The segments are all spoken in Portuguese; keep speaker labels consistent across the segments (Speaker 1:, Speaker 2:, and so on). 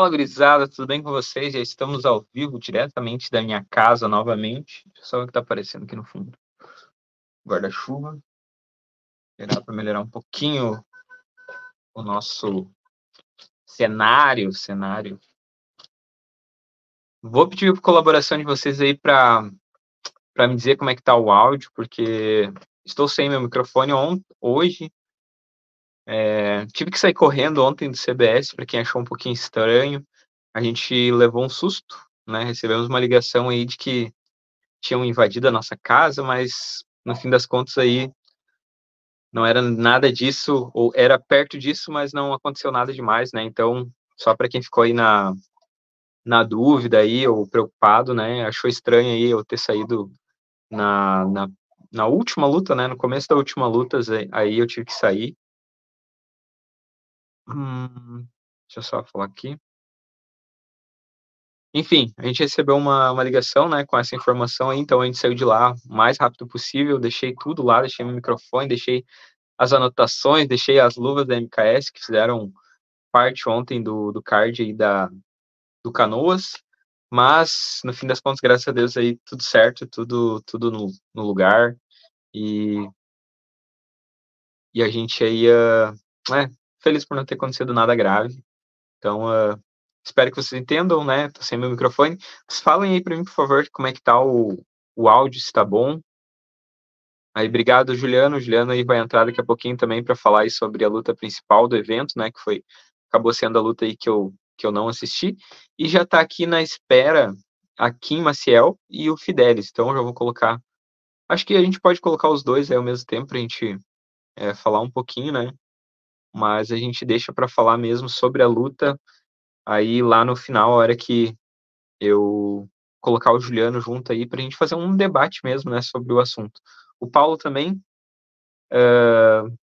Speaker 1: Fala, gurizada, tudo bem com vocês? Já estamos ao vivo, diretamente da minha casa novamente. Deixa eu só ver o que está aparecendo aqui no fundo. Guarda-chuva. Esperar para melhorar um pouquinho o nosso cenário, cenário. Vou pedir a colaboração de vocês aí para me dizer como é que tá o áudio, porque estou sem meu microfone on, hoje, é, tive que sair correndo ontem do CBS, para quem achou um pouquinho estranho. A gente levou um susto, né? Recebemos uma ligação aí de que tinham invadido a nossa casa, mas no fim das contas aí não era nada disso, ou era perto disso, mas não aconteceu nada demais, né? Então, só para quem ficou aí na, na dúvida aí, ou preocupado, né? Achou estranho aí eu ter saído na, na, na última luta, né? No começo da última luta, aí eu tive que sair. Hum, deixa eu só falar aqui. Enfim, a gente recebeu uma, uma ligação, né, com essa informação aí, então a gente saiu de lá o mais rápido possível, deixei tudo lá, deixei meu microfone, deixei as anotações, deixei as luvas da MKS, que fizeram parte ontem do, do card aí da, do Canoas, mas, no fim das contas, graças a Deus aí, tudo certo, tudo, tudo no, no lugar, e, e a gente aí, uh, é, feliz por não ter acontecido nada grave. Então, uh, espero que vocês entendam, né? Tô sem meu microfone. Mas falem aí para mim, por favor, como é que tá o, o áudio, se tá bom. Aí, obrigado, Juliano. O Juliano aí vai entrar daqui a pouquinho também para falar aí sobre a luta principal do evento, né? Que foi acabou sendo a luta aí que eu que eu não assisti e já está aqui na espera a Kim Maciel e o Fidelis. Então, já vou colocar. Acho que a gente pode colocar os dois aí ao mesmo tempo para a gente é, falar um pouquinho, né? Mas a gente deixa para falar mesmo sobre a luta aí lá no final, a hora que eu colocar o Juliano junto aí para a gente fazer um debate mesmo, né, sobre o assunto. O Paulo também uh,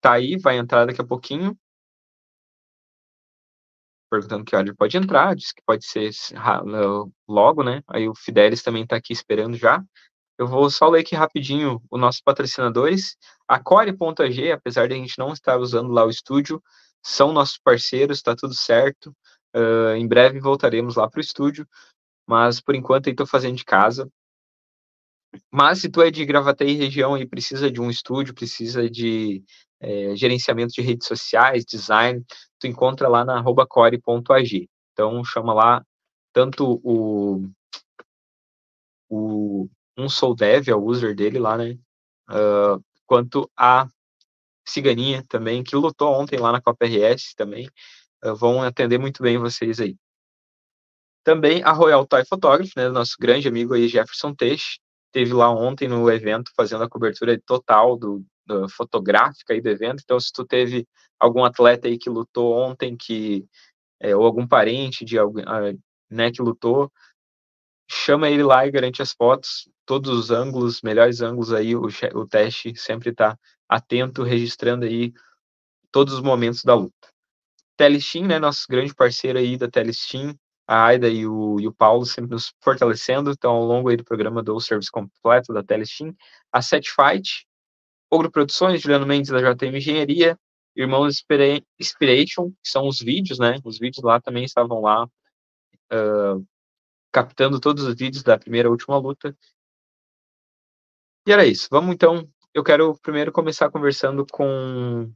Speaker 1: tá aí, vai entrar daqui a pouquinho. Perguntando que hora ele pode entrar, disse que pode ser logo, né? Aí o Fidelis também está aqui esperando já. Eu vou só ler aqui rapidinho os nossos patrocinadores. A Core.ag, apesar de a gente não estar usando lá o estúdio, são nossos parceiros, está tudo certo. Uh, em breve voltaremos lá para o estúdio, mas por enquanto estou fazendo de casa. Mas se tu é de Gravataí região e precisa de um estúdio, precisa de é, gerenciamento de redes sociais, design, tu encontra lá na core.ag. Então chama lá tanto o, o um Soul Dev, é o user dele lá, né? Uh, quanto a Ciganinha também, que lutou ontem lá na Copa RS também. Uh, vão atender muito bem vocês aí. Também a Royal Toy Photography, né? Nosso grande amigo aí, Jefferson Teixe, teve lá ontem no evento fazendo a cobertura total do, do fotográfica aí do evento. Então, se tu teve algum atleta aí que lutou ontem, que é, ou algum parente de alguém, uh, né, que lutou, chama ele lá e garante as fotos, todos os ângulos, melhores ângulos aí, o, o teste sempre está atento, registrando aí todos os momentos da luta. Telestim, né, nosso grande parceiro aí da Telestim, a Aida e o, e o Paulo sempre nos fortalecendo, então ao longo aí do programa do serviço completo da Telestim, a Set Fight, Ogro Produções, Juliano Mendes da JM Engenharia, Irmãos Inspiration, que são os vídeos, né, os vídeos lá também estavam lá uh, captando todos os vídeos da primeira e última luta. E era isso. Vamos então. Eu quero primeiro começar conversando com,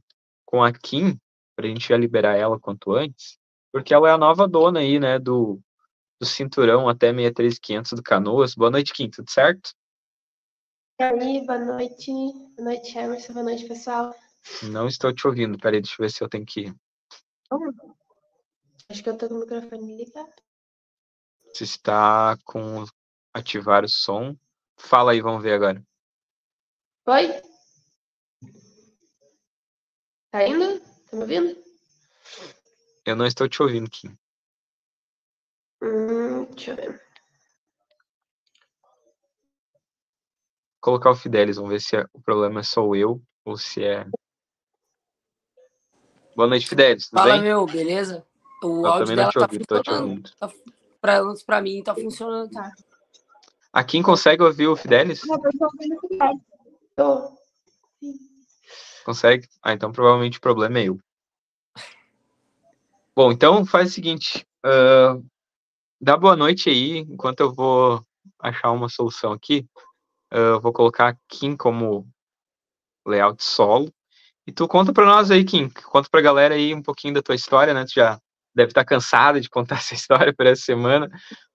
Speaker 1: com a Kim, para a gente já liberar ela quanto antes, porque ela é a nova dona aí, né, do, do cinturão até 63500 do Canoas. Boa noite, Kim, tudo certo?
Speaker 2: E aí, boa noite. Boa noite, Emerson. Boa noite, pessoal.
Speaker 1: Não estou te ouvindo. Peraí, deixa eu ver se eu tenho que.
Speaker 2: Acho que eu tô com o microfone ligado.
Speaker 1: Se está com ativar o som. Fala aí, vamos ver agora.
Speaker 2: Oi? Tá indo? Tá me ouvindo?
Speaker 1: Eu não estou te ouvindo, Kim.
Speaker 2: Hum, deixa eu ver.
Speaker 1: Colocar o Fidelis, vamos ver se é, o problema é só eu ou se é. Boa noite, Fidelis. Tudo
Speaker 3: Fala,
Speaker 1: bem?
Speaker 3: meu, beleza? O
Speaker 1: Eu
Speaker 3: áudio
Speaker 1: também não
Speaker 3: dela
Speaker 1: te
Speaker 3: tá
Speaker 1: ouvi, tô te
Speaker 3: funcionando.
Speaker 1: ouvindo.
Speaker 3: Tá, pra, pra mim tá funcionando, tá?
Speaker 1: A Kim consegue ouvir o Fidelis?
Speaker 2: Tô.
Speaker 1: Consegue? Ah, então provavelmente o problema é eu. Bom, então faz o seguinte, uh, dá boa noite aí, enquanto eu vou achar uma solução aqui. Uh, vou colocar Kim como layout solo. E tu conta para nós aí, Kim, conta para a galera aí um pouquinho da tua história, né? Tu já deve estar tá cansada de contar essa história por essa semana,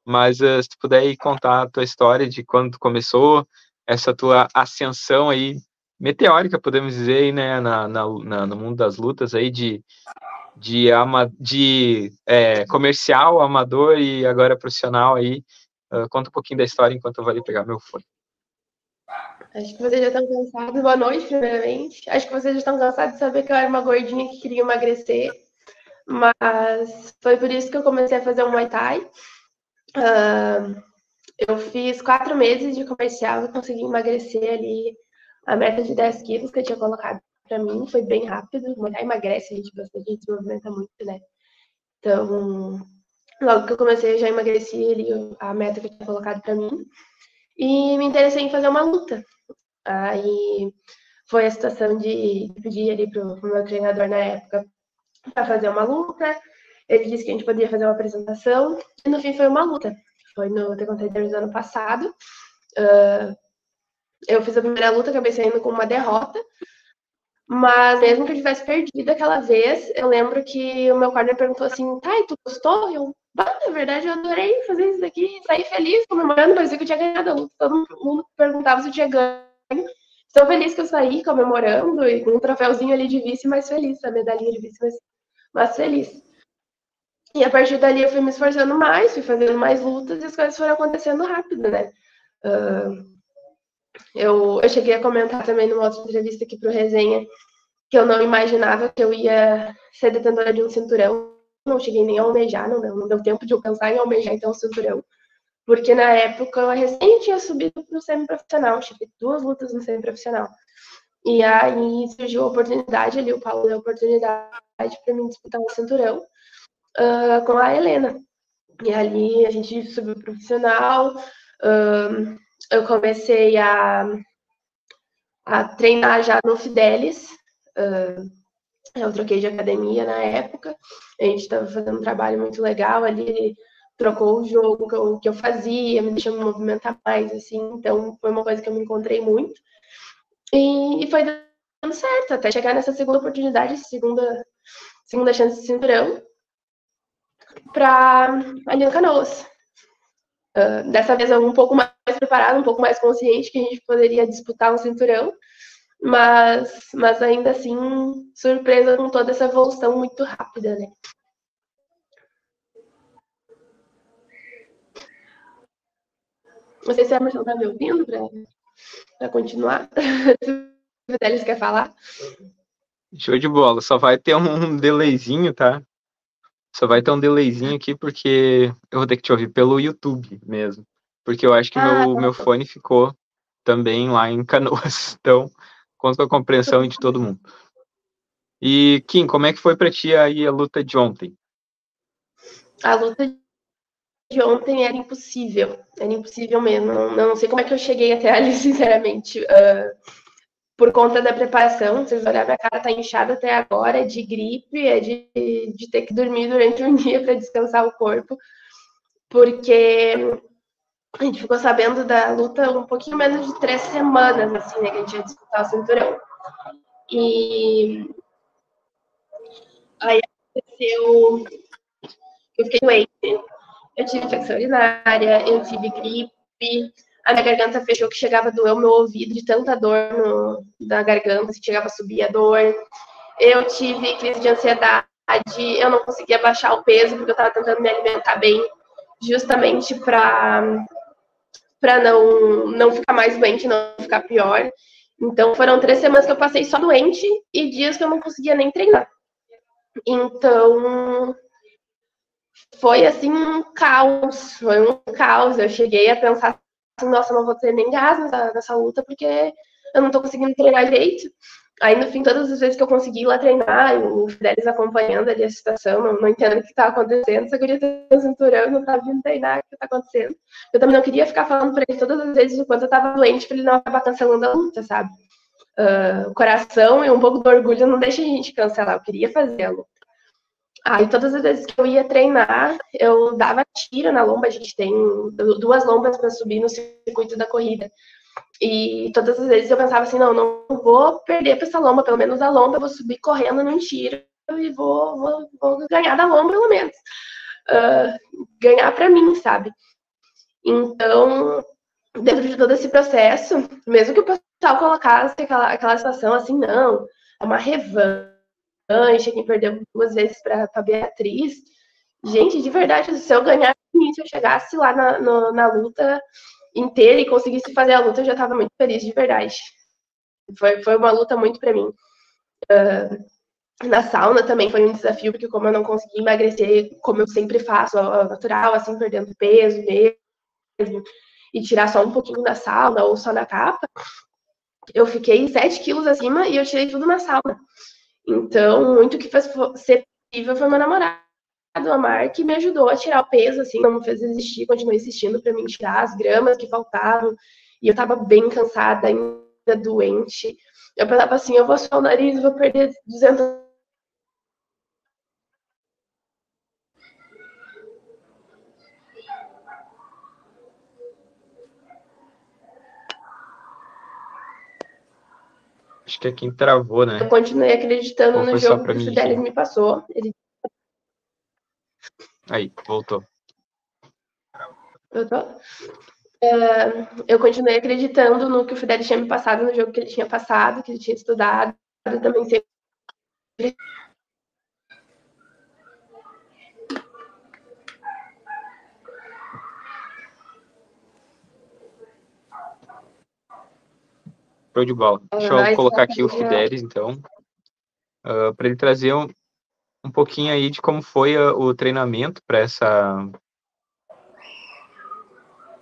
Speaker 1: mas uh, se tu puder aí contar a tua história de quando tu começou, essa tua ascensão aí meteórica, podemos dizer, aí, né, na, na, na, no mundo das lutas aí de de, ama, de é, comercial, amador e agora profissional aí. Uh, conta um pouquinho da história enquanto eu vou ali pegar meu fone.
Speaker 2: Acho que vocês já estão cansados. Boa noite, primeiramente. Acho que vocês já estão cansados de saber que eu era uma gordinha que queria emagrecer. Mas foi por isso que eu comecei a fazer um Muay Thai. Uh, eu fiz quatro meses de comercial e consegui emagrecer ali a meta de 10 quilos que eu tinha colocado para mim foi bem rápido. Mulher emagrece, a gente bastante, a gente se movimenta muito, né? Então, logo que eu comecei, eu já emagreci ali a meta que eu tinha colocado para mim. E me interessei em fazer uma luta. Aí foi a situação de pedir ali pro, pro meu treinador na época para fazer uma luta. Ele disse que a gente poderia fazer uma apresentação. E no fim foi uma luta. Foi no The Contenders do ano passado. Uh, eu fiz a primeira luta, acabei saindo com uma derrota. Mas mesmo que eu tivesse perdido aquela vez, eu lembro que o meu corner perguntou assim, tá, e tu gostou? Eu, na verdade, eu adorei fazer isso daqui, saí feliz, comemorando, parecia que eu tinha ganhado a luta. Todo mundo perguntava se eu tinha ganho. Estou feliz que eu saí comemorando e com um troféuzinho ali de vice mais feliz, a medalhinha de vice mais, mais feliz. E a partir dali eu fui me esforçando mais, fui fazendo mais lutas e as coisas foram acontecendo rápido, né? Uh, eu, eu cheguei a comentar também numa outra entrevista aqui para o Resenha que eu não imaginava que eu ia ser detentora de um cinturão. Não cheguei nem a almejar, não, não deu tempo de eu pensar em almejar então um cinturão. Porque na época eu recém tinha subido para o semi-profissional, tive duas lutas no semi-profissional. E aí surgiu a oportunidade ali, o Paulo deu a oportunidade para mim disputar um cinturão uh, com a Helena. E ali a gente subiu profissional, uh, eu comecei a, a treinar já no Fidelis. Uh, eu troquei de academia na época. A gente estava fazendo um trabalho muito legal ali. Trocou o jogo que eu, que eu fazia, me deixou me movimentar mais, assim. Então, foi uma coisa que eu me encontrei muito. E, e foi dando certo, até chegar nessa segunda oportunidade, segunda, segunda chance de cinturão, para ali no Canoas. Uh, dessa vez um pouco mais preparado, um pouco mais consciente que a gente poderia disputar um cinturão, mas, mas ainda assim surpresa com toda essa evolução muito rápida, né? Não sei se a Emerson está me ouvindo para continuar. o Vitelis quer falar.
Speaker 1: Show de bola. Só vai ter um delayzinho, tá? Só vai ter um delayzinho aqui porque eu vou ter que te ouvir pelo YouTube mesmo. Porque eu acho que ah, meu, tá meu fone ficou também lá em Canoas. Então, conto com a compreensão de todo mundo. E, Kim, como é que foi para ti aí a luta de ontem?
Speaker 2: A luta de ontem era impossível. Era impossível mesmo. Não, não sei como é que eu cheguei até ali, sinceramente. Uh, por conta da preparação. Vocês olharem, minha cara tá inchada até agora, é de gripe, é de, de ter que dormir durante um dia para descansar o corpo, porque a gente ficou sabendo da luta um pouquinho menos de três semanas, assim, né, que a gente ia disputar o cinturão. E aí aconteceu, eu fiquei doente, eu tive infecção urinária, eu tive gripe, a minha garganta fechou que chegava a doer o meu ouvido de tanta dor no, da garganta, que chegava a subir a dor. Eu tive crise de ansiedade, eu não conseguia baixar o peso porque eu estava tentando me alimentar bem, justamente para para não não ficar mais doente, não ficar pior. Então foram três semanas que eu passei só doente e dias que eu não conseguia nem treinar. Então foi assim um caos, foi um caos. Eu cheguei a pensar assim, nossa, não vou ter nem gás nessa, nessa luta, porque eu não tô conseguindo treinar direito. Aí, no fim, todas as vezes que eu consegui ir lá treinar, o Fidelis acompanhando ali a situação, não, não entendo o que tá acontecendo, só queria ter um cinturão, não tava vindo treinar, o que tá acontecendo. Eu também não queria ficar falando pra ele todas as vezes o quanto eu tava doente, pra ele não acabar cancelando a luta, sabe? Uh, o coração e um pouco do orgulho não deixa a gente cancelar, eu queria fazer a luta. Aí todas as vezes que eu ia treinar, eu dava tiro na lomba. A gente tem duas lombas para subir no circuito da corrida. E todas as vezes eu pensava assim, não, não vou perder para essa lomba, pelo menos a lomba eu vou subir correndo num tiro e vou, vou, vou ganhar da lomba pelo menos. Uh, ganhar para mim, sabe? Então, dentro de todo esse processo, mesmo que o pessoal colocasse aquela, aquela situação assim, não, é uma revanche, quem perdeu duas vezes para Beatriz. Gente, de verdade, se eu ganhar se eu chegasse lá na, na luta inteira e conseguisse fazer a luta, eu já estava muito feliz, de verdade. Foi, foi uma luta muito para mim. Uh, na sauna também foi um desafio, porque como eu não consegui emagrecer como eu sempre faço, ao natural, assim, perdendo peso mesmo, e tirar só um pouquinho da sauna ou só na capa, eu fiquei 7 quilos acima e eu tirei tudo na sauna. Então, muito que fez ser possível foi meu namorado, o Amar, que me ajudou a tirar o peso, assim, não me fez desistir, continuou insistindo para mim tirar as gramas que faltavam. E eu tava bem cansada, ainda doente. Eu pensava assim, eu vou suar o nariz, vou perder 200
Speaker 1: Acho que é quem travou, né?
Speaker 2: Eu continuei acreditando no jogo que o Fidelis me passou. Ele...
Speaker 1: Aí, voltou.
Speaker 2: Voltou? Uh, eu continuei acreditando no que o Fidelis tinha me passado, no jogo que ele tinha passado, que ele tinha estudado. Eu também sempre
Speaker 1: Show de bola. Deixa eu colocar aqui o Fidelis, então, uh, ah, para ele trazer um, um pouquinho aí de como foi uh, o treinamento para essa.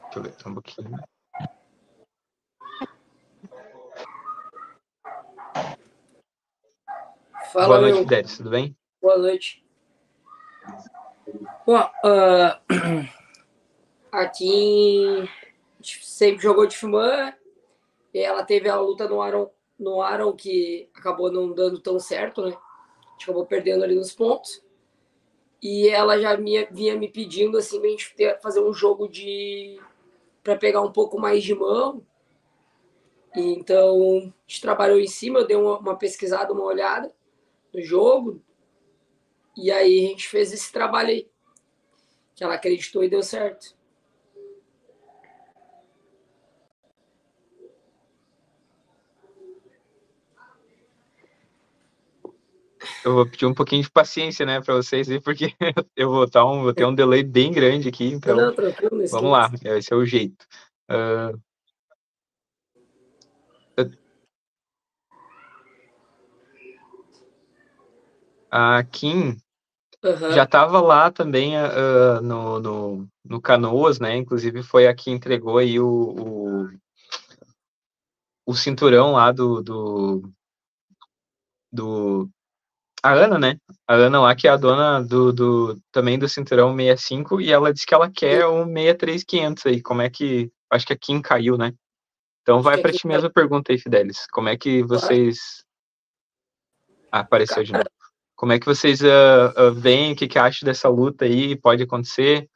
Speaker 1: Deixa eu ver só um pouquinho.
Speaker 3: Fala,
Speaker 1: Boa noite, Fidelis, tudo bem?
Speaker 3: Boa noite. Bom, uh, aqui sempre jogou de fumar, e ela teve a luta no Aaron, no Aaron que acabou não dando tão certo, né? A gente acabou perdendo ali nos pontos. E ela já me, vinha me pedindo assim pra gente ter, fazer um jogo de para pegar um pouco mais de mão. E, então, a gente trabalhou em cima, eu dei uma, uma pesquisada, uma olhada no jogo. E aí a gente fez esse trabalho aí. Que ela acreditou e deu certo.
Speaker 1: Eu vou pedir um pouquinho de paciência, né, para vocês aí, porque eu vou, tá um, vou ter um delay bem grande aqui, então Não, vamos lá, esse é o jeito. Uh... A Kim uhum. já estava lá também uh, no, no, no, Canoas, né? Inclusive foi a que entregou aí o, o, o cinturão lá do, do, do a Ana, né? A Ana lá, que é a dona do, do também do cinturão 65, e ela disse que ela quer o 63500 aí. Como é que. Acho que a Kim caiu, né? Então vai para ti mesma pergunta aí, Fidelis. Como é que vocês. Ah, apareceu de novo. Como é que vocês uh, uh, veem? O que, que acham dessa luta aí? Pode acontecer?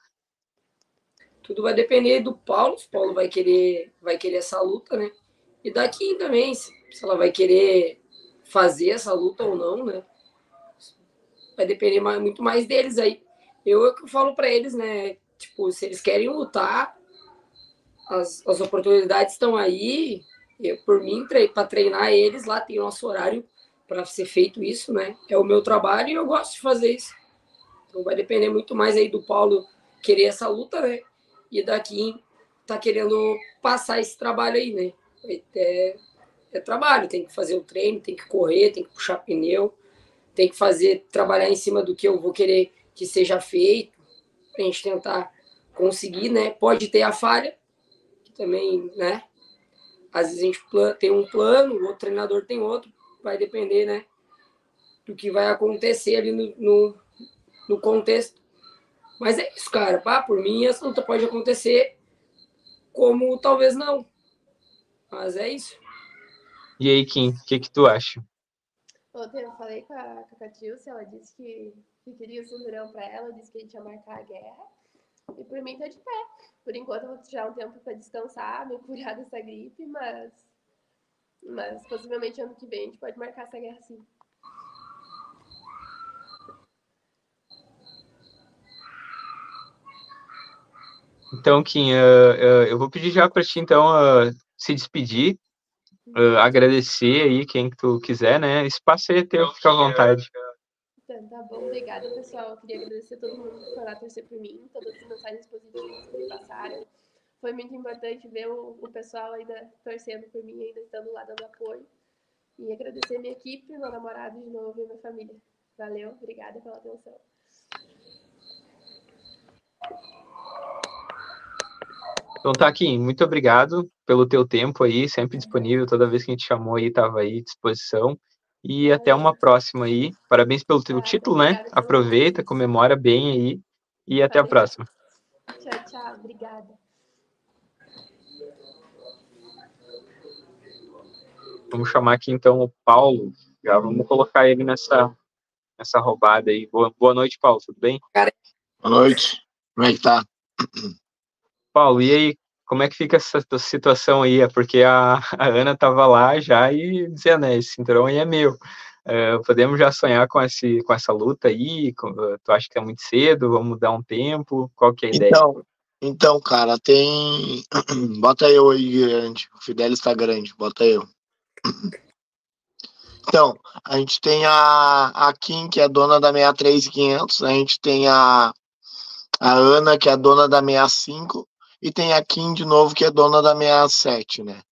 Speaker 3: Tudo vai depender do Paulo. Se o Paulo vai querer, vai querer essa luta, né? E da Kim também, se ela vai querer fazer essa luta ou não, né? Vai depender mais, muito mais deles aí. Eu, eu falo para eles, né? Tipo, se eles querem lutar, as, as oportunidades estão aí. Eu, por mim, para treinar eles, lá tem nosso horário para ser feito isso, né? É o meu trabalho e eu gosto de fazer isso. Então vai depender muito mais aí do Paulo querer essa luta, né? E daqui tá querendo passar esse trabalho aí, né? É, é trabalho, tem que fazer o treino, tem que correr, tem que puxar pneu tem que fazer, trabalhar em cima do que eu vou querer que seja feito, a gente tentar conseguir, né? Pode ter a falha, que também, né? Às vezes a gente tem um plano, o outro treinador tem outro, vai depender, né? Do que vai acontecer ali no, no, no contexto. Mas é isso, cara. Pá, por mim, essa luta pode acontecer, como talvez não. Mas é isso.
Speaker 1: E aí, Kim, o que, que tu acha?
Speaker 2: Ontem eu falei com a, com a ela disse que, que queria o cinturão para ela, disse que a gente ia marcar a guerra. E por mim tá de pé. Por enquanto eu vou tirar um tempo para descansar, me curar dessa gripe, mas, mas possivelmente ano que vem a gente pode marcar essa guerra sim.
Speaker 1: Então, Kim, uh, uh, eu vou pedir já para ti, então, uh, se despedir, agradecer aí quem que tu quiser, né? Espaço aí é teu, fica à vontade.
Speaker 2: Então, tá bom, obrigada, pessoal. Eu queria agradecer a todo mundo que foi lá torcer por mim, todas as mensagens positivas que me passaram. Foi muito importante ver o, o pessoal ainda torcendo por mim, ainda estando lá dando apoio. E agradecer minha equipe, meu namorado de novo e minha família. Valeu, obrigada pela atenção.
Speaker 1: Então tá aqui, muito obrigado pelo teu tempo aí, sempre disponível, toda vez que a gente chamou aí, estava aí à disposição. E até uma próxima aí. Parabéns pelo teu título, né? Aproveita, comemora bem aí e até a próxima.
Speaker 2: Tchau, tchau, obrigada.
Speaker 1: Vamos chamar aqui então o Paulo. Já vamos colocar ele nessa nessa roubada aí. Boa, boa noite, Paulo, tudo bem?
Speaker 4: Boa noite. Como é que tá?
Speaker 1: Paulo, e aí, como é que fica essa situação aí? É porque a, a Ana estava lá já e dizia, né, esse cinturão aí é meu. Uh, podemos já sonhar com, esse, com essa luta aí? Com, tu acha que é muito cedo? Vamos dar um tempo? Qual que é a ideia?
Speaker 4: Então, então cara, tem... Bota eu aí grande. O Fidelis está grande, bota eu. Então, a gente tem a, a Kim, que é dona da 63500, a gente tem a, a Ana, que é dona da 65, e tem a Kim de novo, que é dona da 67, né?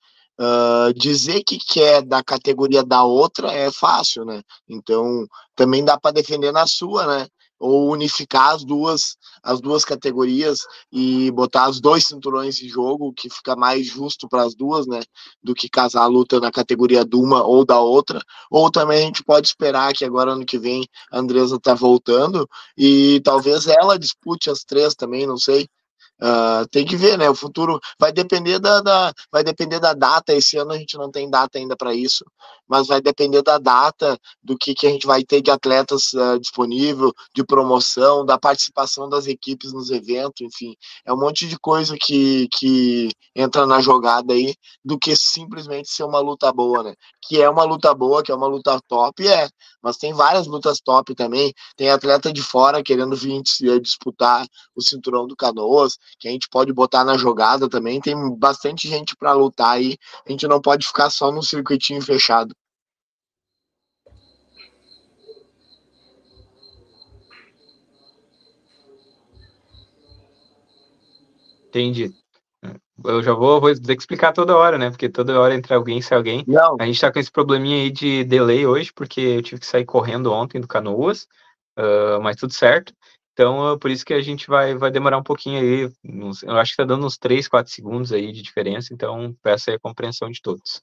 Speaker 4: Uh, dizer que quer da categoria da outra é fácil, né? Então também dá para defender na sua, né? Ou unificar as duas, as duas categorias e botar os dois cinturões em jogo, que fica mais justo para as duas, né? Do que casar a luta na categoria de uma ou da outra. Ou também a gente pode esperar que agora ano que vem a Andresa tá voltando e talvez ela dispute as três também, não sei. Uh, tem que ver, né? O futuro vai depender da, da, vai depender da data. Esse ano a gente não tem data ainda para isso, mas vai depender da data, do que, que a gente vai ter de atletas uh, disponível, de promoção, da participação das equipes nos eventos, enfim, é um monte de coisa que, que entra na jogada aí, do que simplesmente ser uma luta boa, né? Que é uma luta boa, que é uma luta top, é, mas tem várias lutas top também. Tem atleta de fora querendo vir disputar o cinturão do Canoas que a gente pode botar na jogada também. Tem bastante gente para lutar aí. A gente não pode ficar só no circuitinho fechado.
Speaker 1: Entendi. Eu já vou, vou ter que explicar toda hora, né? Porque toda hora entra alguém, sai alguém. Não. A gente tá com esse probleminha aí de delay hoje, porque eu tive que sair correndo ontem do Canoas, uh, mas tudo certo. Então, por isso que a gente vai, vai demorar um pouquinho aí, uns, eu acho que tá dando uns 3, 4 segundos aí de diferença, então peço aí a compreensão de todos.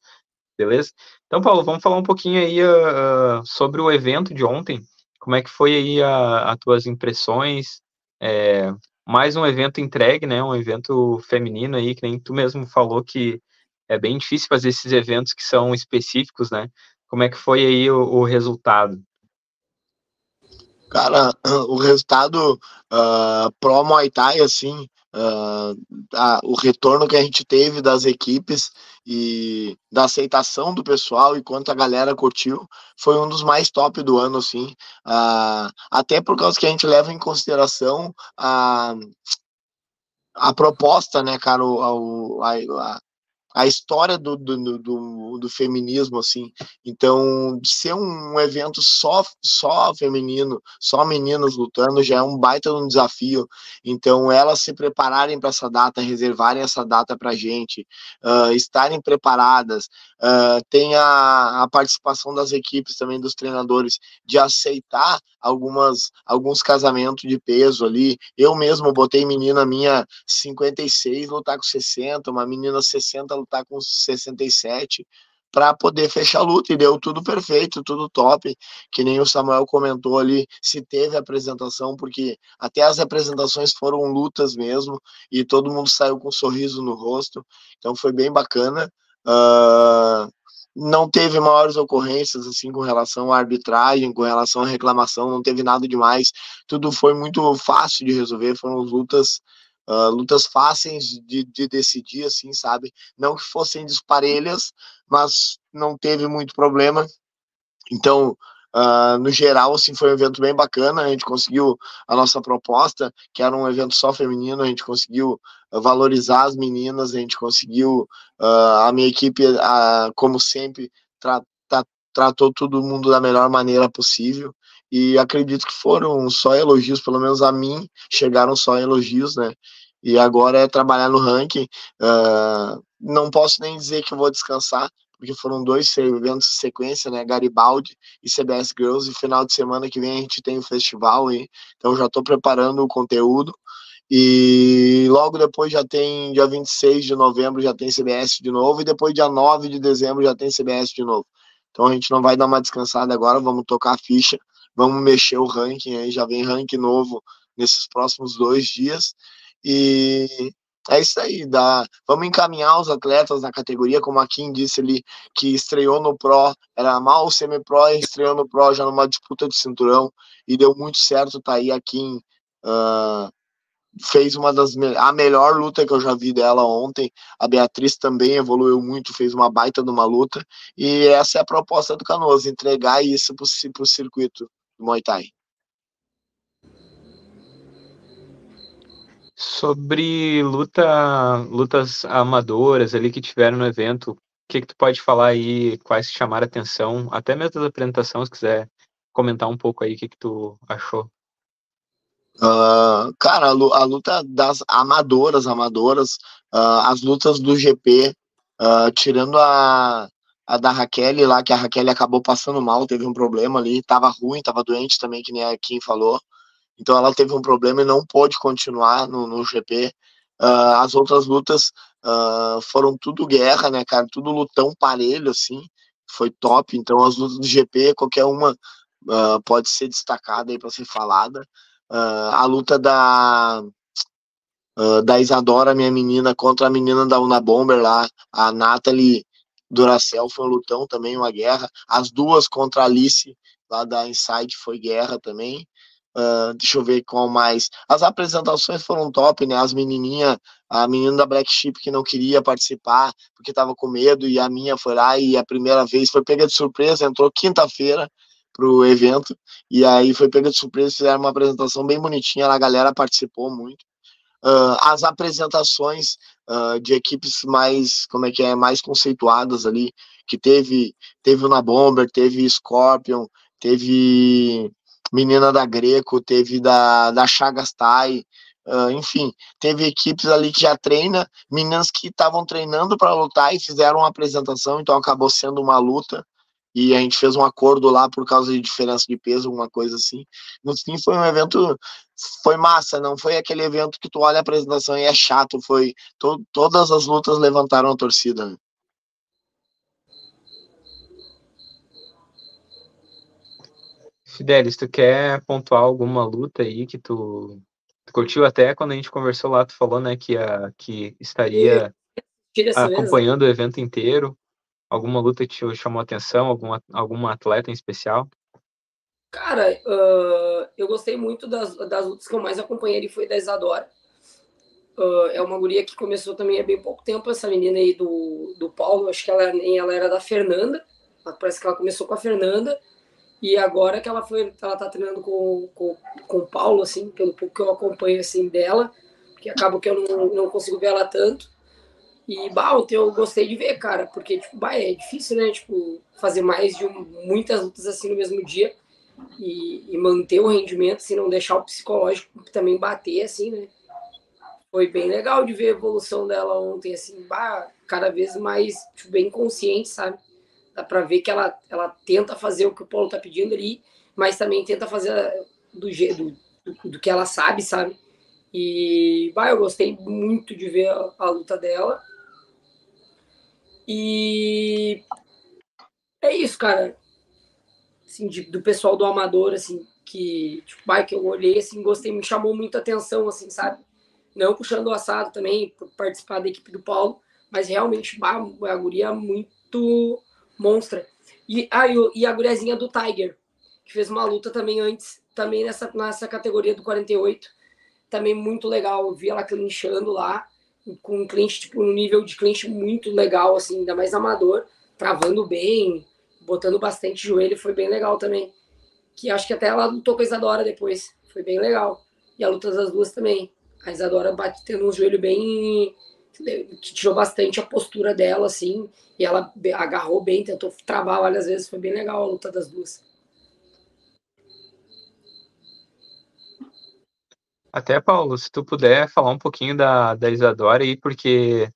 Speaker 1: Beleza? Então, Paulo, vamos falar um pouquinho aí uh, sobre o evento de ontem. Como é que foi aí as tuas impressões? É, mais um evento entregue, né? Um evento feminino aí, que nem tu mesmo falou que é bem difícil fazer esses eventos que são específicos, né? Como é que foi aí o, o resultado?
Speaker 4: Cara, o resultado uh, pro Muay Thai, assim, uh, a, o retorno que a gente teve das equipes e da aceitação do pessoal e quanto a galera curtiu, foi um dos mais top do ano, assim. Uh, até por causa que a gente leva em consideração a, a proposta, né, cara, o, a, a, a história do, do, do, do, feminismo, assim. Então, ser um evento só, só feminino, só meninas lutando, já é um baita um desafio. Então, elas se prepararem para essa data, reservarem essa data para a gente, uh, estarem preparadas, uh, tem a, a participação das equipes também, dos treinadores, de aceitar algumas alguns casamentos de peso ali. Eu mesmo botei menina minha 56 lutar com 60, uma menina 60 lutar com 67 para poder fechar a luta e deu tudo perfeito, tudo top, que nem o Samuel comentou ali, se teve apresentação, porque até as apresentações foram lutas mesmo, e todo mundo saiu com um sorriso no rosto, então foi bem bacana. Uh, não teve maiores ocorrências assim com relação à arbitragem, com relação à reclamação, não teve nada demais. Tudo foi muito fácil de resolver, foram lutas uh, lutas fáceis de, de decidir, assim, sabe? Não que fossem disparelhas, mas não teve muito problema. Então, Uh, no geral, assim, foi um evento bem bacana. A gente conseguiu a nossa proposta, que era um evento só feminino, a gente conseguiu valorizar as meninas, a gente conseguiu, uh, a minha equipe, uh, como sempre, tra tra tratou todo mundo da melhor maneira possível. E acredito que foram só elogios, pelo menos a mim, chegaram só elogios, né? E agora é trabalhar no ranking. não posso nem dizer que vou descansar, porque foram dois eventos em sequência, né? Garibaldi e CBS Girls, e final de semana que vem a gente tem o festival aí, então já estou preparando o conteúdo. E logo depois já tem, dia 26 de novembro já tem CBS de novo, e depois dia 9 de dezembro já tem CBS de novo. Então a gente não vai dar uma descansada agora, vamos tocar a ficha, vamos mexer o ranking aí, já vem ranking novo nesses próximos dois dias. E é isso aí, dá. Vamos encaminhar os atletas na categoria, como a Kim disse ali, que estreou no Pro, era mal semi-pro e estreou no Pro já numa disputa de cinturão e deu muito certo, tá aí a Kim uh, fez uma das a melhor luta que eu já vi dela ontem. A Beatriz também evoluiu muito, fez uma baita de uma luta e essa é a proposta do Canoas, entregar isso para o circuito do Muay Thai.
Speaker 1: Sobre luta, lutas amadoras ali que tiveram no evento, o que, que tu pode falar aí, quais chamaram atenção, até mesmo das apresentações, se quiser comentar um pouco aí o que, que tu achou.
Speaker 4: Uh, cara, a luta das amadoras, amadoras, uh, as lutas do GP, uh, ah, tirando a, a da Raquel lá, que a Raquel acabou passando mal, teve um problema ali, tava ruim, tava doente também, que nem a Kim falou. Então ela teve um problema e não pôde continuar no, no GP. Uh, ah, as outras lutas uh, foram tudo guerra, né, cara? Tudo lutão parelho, assim. Foi top. Então as lutas do GP, qualquer uma uh, pode ser destacada aí para ser falada. a luta da da Isadora, minha menina, contra a menina da Una Bomber lá, a Natalie Duracell foi um lutão também, uma guerra. As duas contra a Alice lá da Inside foi guerra também. Uh, deixa eu ver qual mais. As apresentações foram top, né? As menininhas, a menina da Black Sheep que não queria participar porque tava com medo, e a minha foi lá e a primeira vez foi pega de surpresa, entrou quinta-feira pro evento, e aí foi pega de surpresa, fizeram uma apresentação bem bonitinha, a galera participou muito. Uh, as apresentações uh, de equipes mais, como é que é, mais conceituadas ali, que teve, teve o Na Bomber, teve Scorpion, teve menina da Greco, teve da, da Chagas Thai, uh, enfim, teve equipes ali que já treina, meninas que estavam treinando para lutar e fizeram uma apresentação, então acabou sendo uma luta. E a gente fez um acordo lá por causa de diferença de peso, alguma coisa assim. No fim, foi um evento, foi massa, não foi aquele evento que tu olha a apresentação e é chato, foi to, todas as lutas levantaram a torcida. Né?
Speaker 1: Fidelis, tu quer pontuar alguma luta aí que tu, tu, curtiu até quando a gente conversou lá, tu falou, né, que, a, que estaria acompanhando o evento inteiro. Alguma luta que te chamou atenção? Alguma, alguma atleta em especial?
Speaker 3: Cara, uh, eu gostei muito das, das lutas que eu mais acompanhei, ele foi da Isadora. Uh, é uma guria que começou também há bem pouco tempo, essa menina aí do, do Paulo, acho que ela, ela era da Fernanda, parece que ela começou com a Fernanda, e agora que ela foi, ela tá treinando com, com, com o Paulo, assim, pelo pouco que eu acompanho, assim, dela, que acaba que eu não, não consigo ver ela tanto. E, bah, eu gostei de ver, cara, porque, tipo, bah, é difícil, né, tipo, fazer mais de um, muitas lutas, assim, no mesmo dia e, e, manter o rendimento, assim, não deixar o psicológico também bater, assim, né. Foi bem legal de ver a evolução dela ontem, assim, bah, cada vez mais, tipo, bem consciente, sabe? Dá para ver que ela, ela tenta fazer o que o Paulo está pedindo ali, mas também tenta fazer do jeito do, do, que ela sabe, sabe? E vai, eu gostei muito de ver a, a luta dela. E é isso, cara. Assim, de, do pessoal do amador, assim, que, tipo, que eu olhei, assim, gostei, me chamou muita atenção, assim, sabe? Não puxando o assado também, por participar da equipe do Paulo, mas realmente, bah, a guria muito monstra. E, ah, e, a guriazinha do Tiger, que fez uma luta também antes, também nessa, nessa categoria do 48. Também muito legal. Eu vi ela clinchando lá, com um clinch, tipo, um nível de clinch muito legal, assim, ainda mais amador, travando bem, botando bastante joelho, foi bem legal também. Que acho que até ela lutou com a Isadora depois. Foi bem legal. E a luta das duas também. A Isadora bate tendo um joelho bem. Que tirou bastante a postura dela, assim. E ela agarrou bem, tentou travar várias vezes. Foi bem legal a luta das duas.
Speaker 1: Até, Paulo, se tu puder falar um pouquinho da, da Isadora aí, porque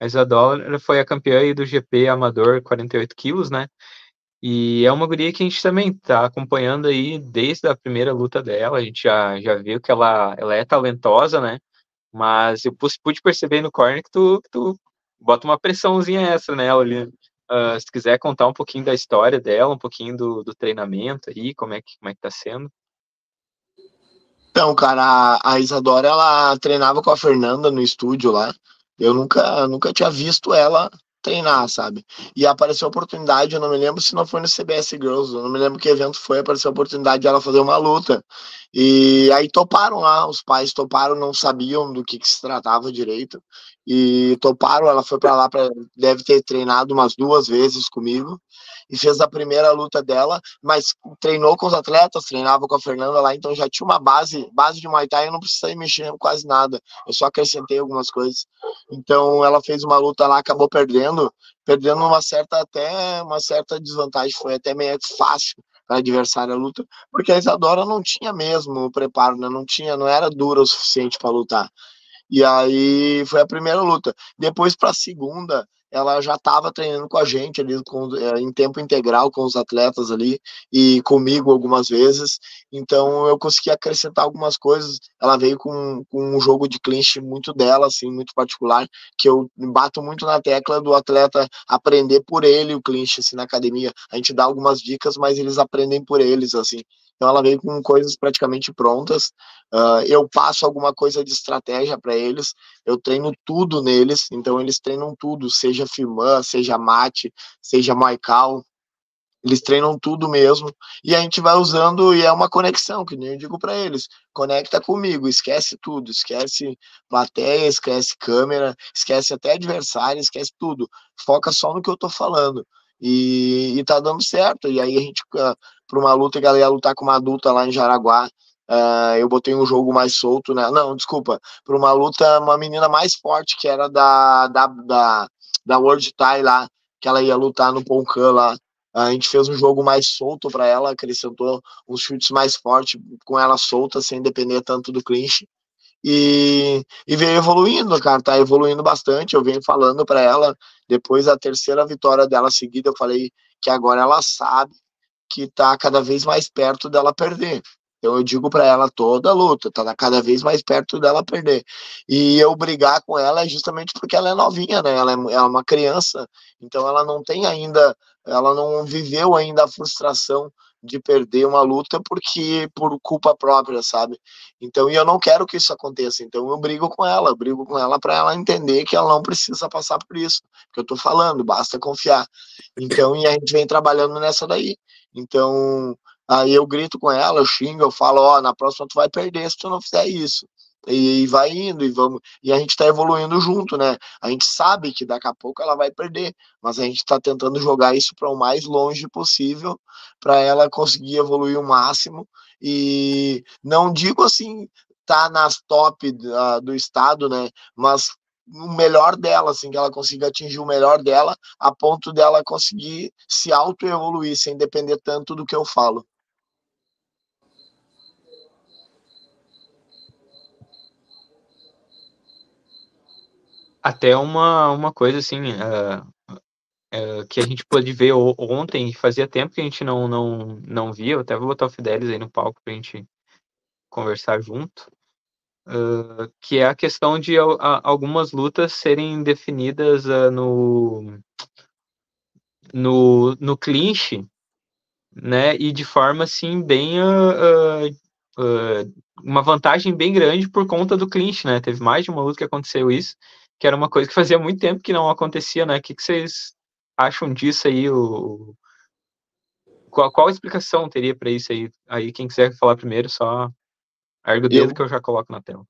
Speaker 1: a Isadora foi a campeã do GP Amador 48 quilos, né? E é uma guria que a gente também tá acompanhando aí desde a primeira luta dela. A gente já, já viu que ela, ela é talentosa, né? Mas eu pude perceber no corner que tu, que tu bota uma pressãozinha extra nela ali. Uh, se quiser contar um pouquinho da história dela, um pouquinho do, do treinamento aí, como é, que, como é que tá sendo.
Speaker 4: Então, cara, a, a Isadora, ela treinava com a Fernanda no estúdio lá. Eu nunca, nunca tinha visto ela treinar, sabe? E apareceu a oportunidade, eu não me lembro se não foi no CBS Girls, eu não me lembro que evento foi, apareceu a oportunidade de ela fazer uma luta. E aí toparam lá, os pais toparam, não sabiam do que, que se tratava direito. E toparam, ela foi para lá, pra, deve ter treinado umas duas vezes comigo e fez a primeira luta dela, mas treinou com os atletas, treinava com a Fernanda lá, então já tinha uma base, base de Muay Thai, eu não precisei mexer quase nada, eu só acrescentei algumas coisas. Então ela fez uma luta lá, acabou perdendo, perdendo uma certa até uma certa desvantagem, foi até meio fácil para adversária a luta, porque a Isadora não tinha mesmo o preparo, né? não tinha, não era dura o suficiente para lutar. E aí foi a primeira luta. Depois para a segunda, ela já estava treinando com a gente ali com, é, em tempo integral com os atletas ali e comigo algumas vezes. Então eu consegui acrescentar algumas coisas. Ela veio com, com um jogo de clinch muito dela, assim, muito particular, que eu bato muito na tecla do atleta aprender por ele o clinch assim, na academia. A gente dá algumas dicas, mas eles aprendem por eles, assim. Então ela veio com coisas praticamente prontas. Uh, eu passo alguma coisa de estratégia para eles. Eu treino tudo neles. Então eles treinam tudo, seja firmã, seja mate, seja maikal. Eles treinam tudo mesmo. E a gente vai usando e é uma conexão, que nem eu digo para eles. Conecta comigo, esquece tudo, esquece plateia, esquece câmera, esquece até adversário, esquece tudo. Foca só no que eu tô falando. E, e tá dando certo. E aí a gente para uma luta que ela ia lutar com uma adulta lá em Jaraguá. Uh, eu botei um jogo mais solto, né? Não, desculpa, para uma luta, uma menina mais forte que era da, da, da, da World Thai lá, que ela ia lutar no Poncan lá. A gente fez um jogo mais solto para ela, acrescentou uns chutes mais fortes com ela solta, sem depender tanto do clinch. E, e evoluindo, cara, tá evoluindo bastante. Eu venho falando para ela, depois da terceira vitória dela seguida, eu falei que agora ela sabe que está cada vez mais perto dela perder. Então eu digo para ela toda a luta, tá cada vez mais perto dela perder. E eu brigar com ela é justamente porque ela é novinha, né? Ela é, é uma criança, então ela não tem ainda, ela não viveu ainda a frustração de perder uma luta porque por culpa própria, sabe? Então, e eu não quero que isso aconteça. Então, eu brigo com ela, brigo com ela para ela entender que ela não precisa passar por isso, que eu tô falando, basta confiar. Então, e a gente vem trabalhando nessa daí. Então, aí eu grito com ela, eu xingo, eu falo, ó, oh, na próxima tu vai perder se tu não fizer isso. E, e vai indo e vamos e a gente está evoluindo junto, né? A gente sabe que daqui a pouco ela vai perder, mas a gente está tentando jogar isso para o mais longe possível para ela conseguir evoluir o máximo e não digo assim tá nas top uh, do estado, né? Mas o melhor dela, assim, que ela consiga atingir o melhor dela, a ponto dela conseguir se auto-evoluir, sem depender tanto do que eu falo.
Speaker 1: Até uma, uma coisa assim, uh, uh, que a gente pôde ver ontem, fazia tempo que a gente não, não, não via, eu até vou botar o Fidelis aí no palco pra gente conversar junto uh, que é a questão de algumas lutas serem definidas no, no, no clinch, né, e de forma, assim, bem... Uma vantagem bem grande por conta do clinch, né, teve mais de uma luta que aconteceu isso, que era uma coisa que fazia muito tempo que não acontecia, né, o que, que vocês acham disso aí? O... Qual, qual explicação teria para isso aí? Aí, quem quiser falar primeiro, só ergue o dedo eu... que eu já coloco na tela.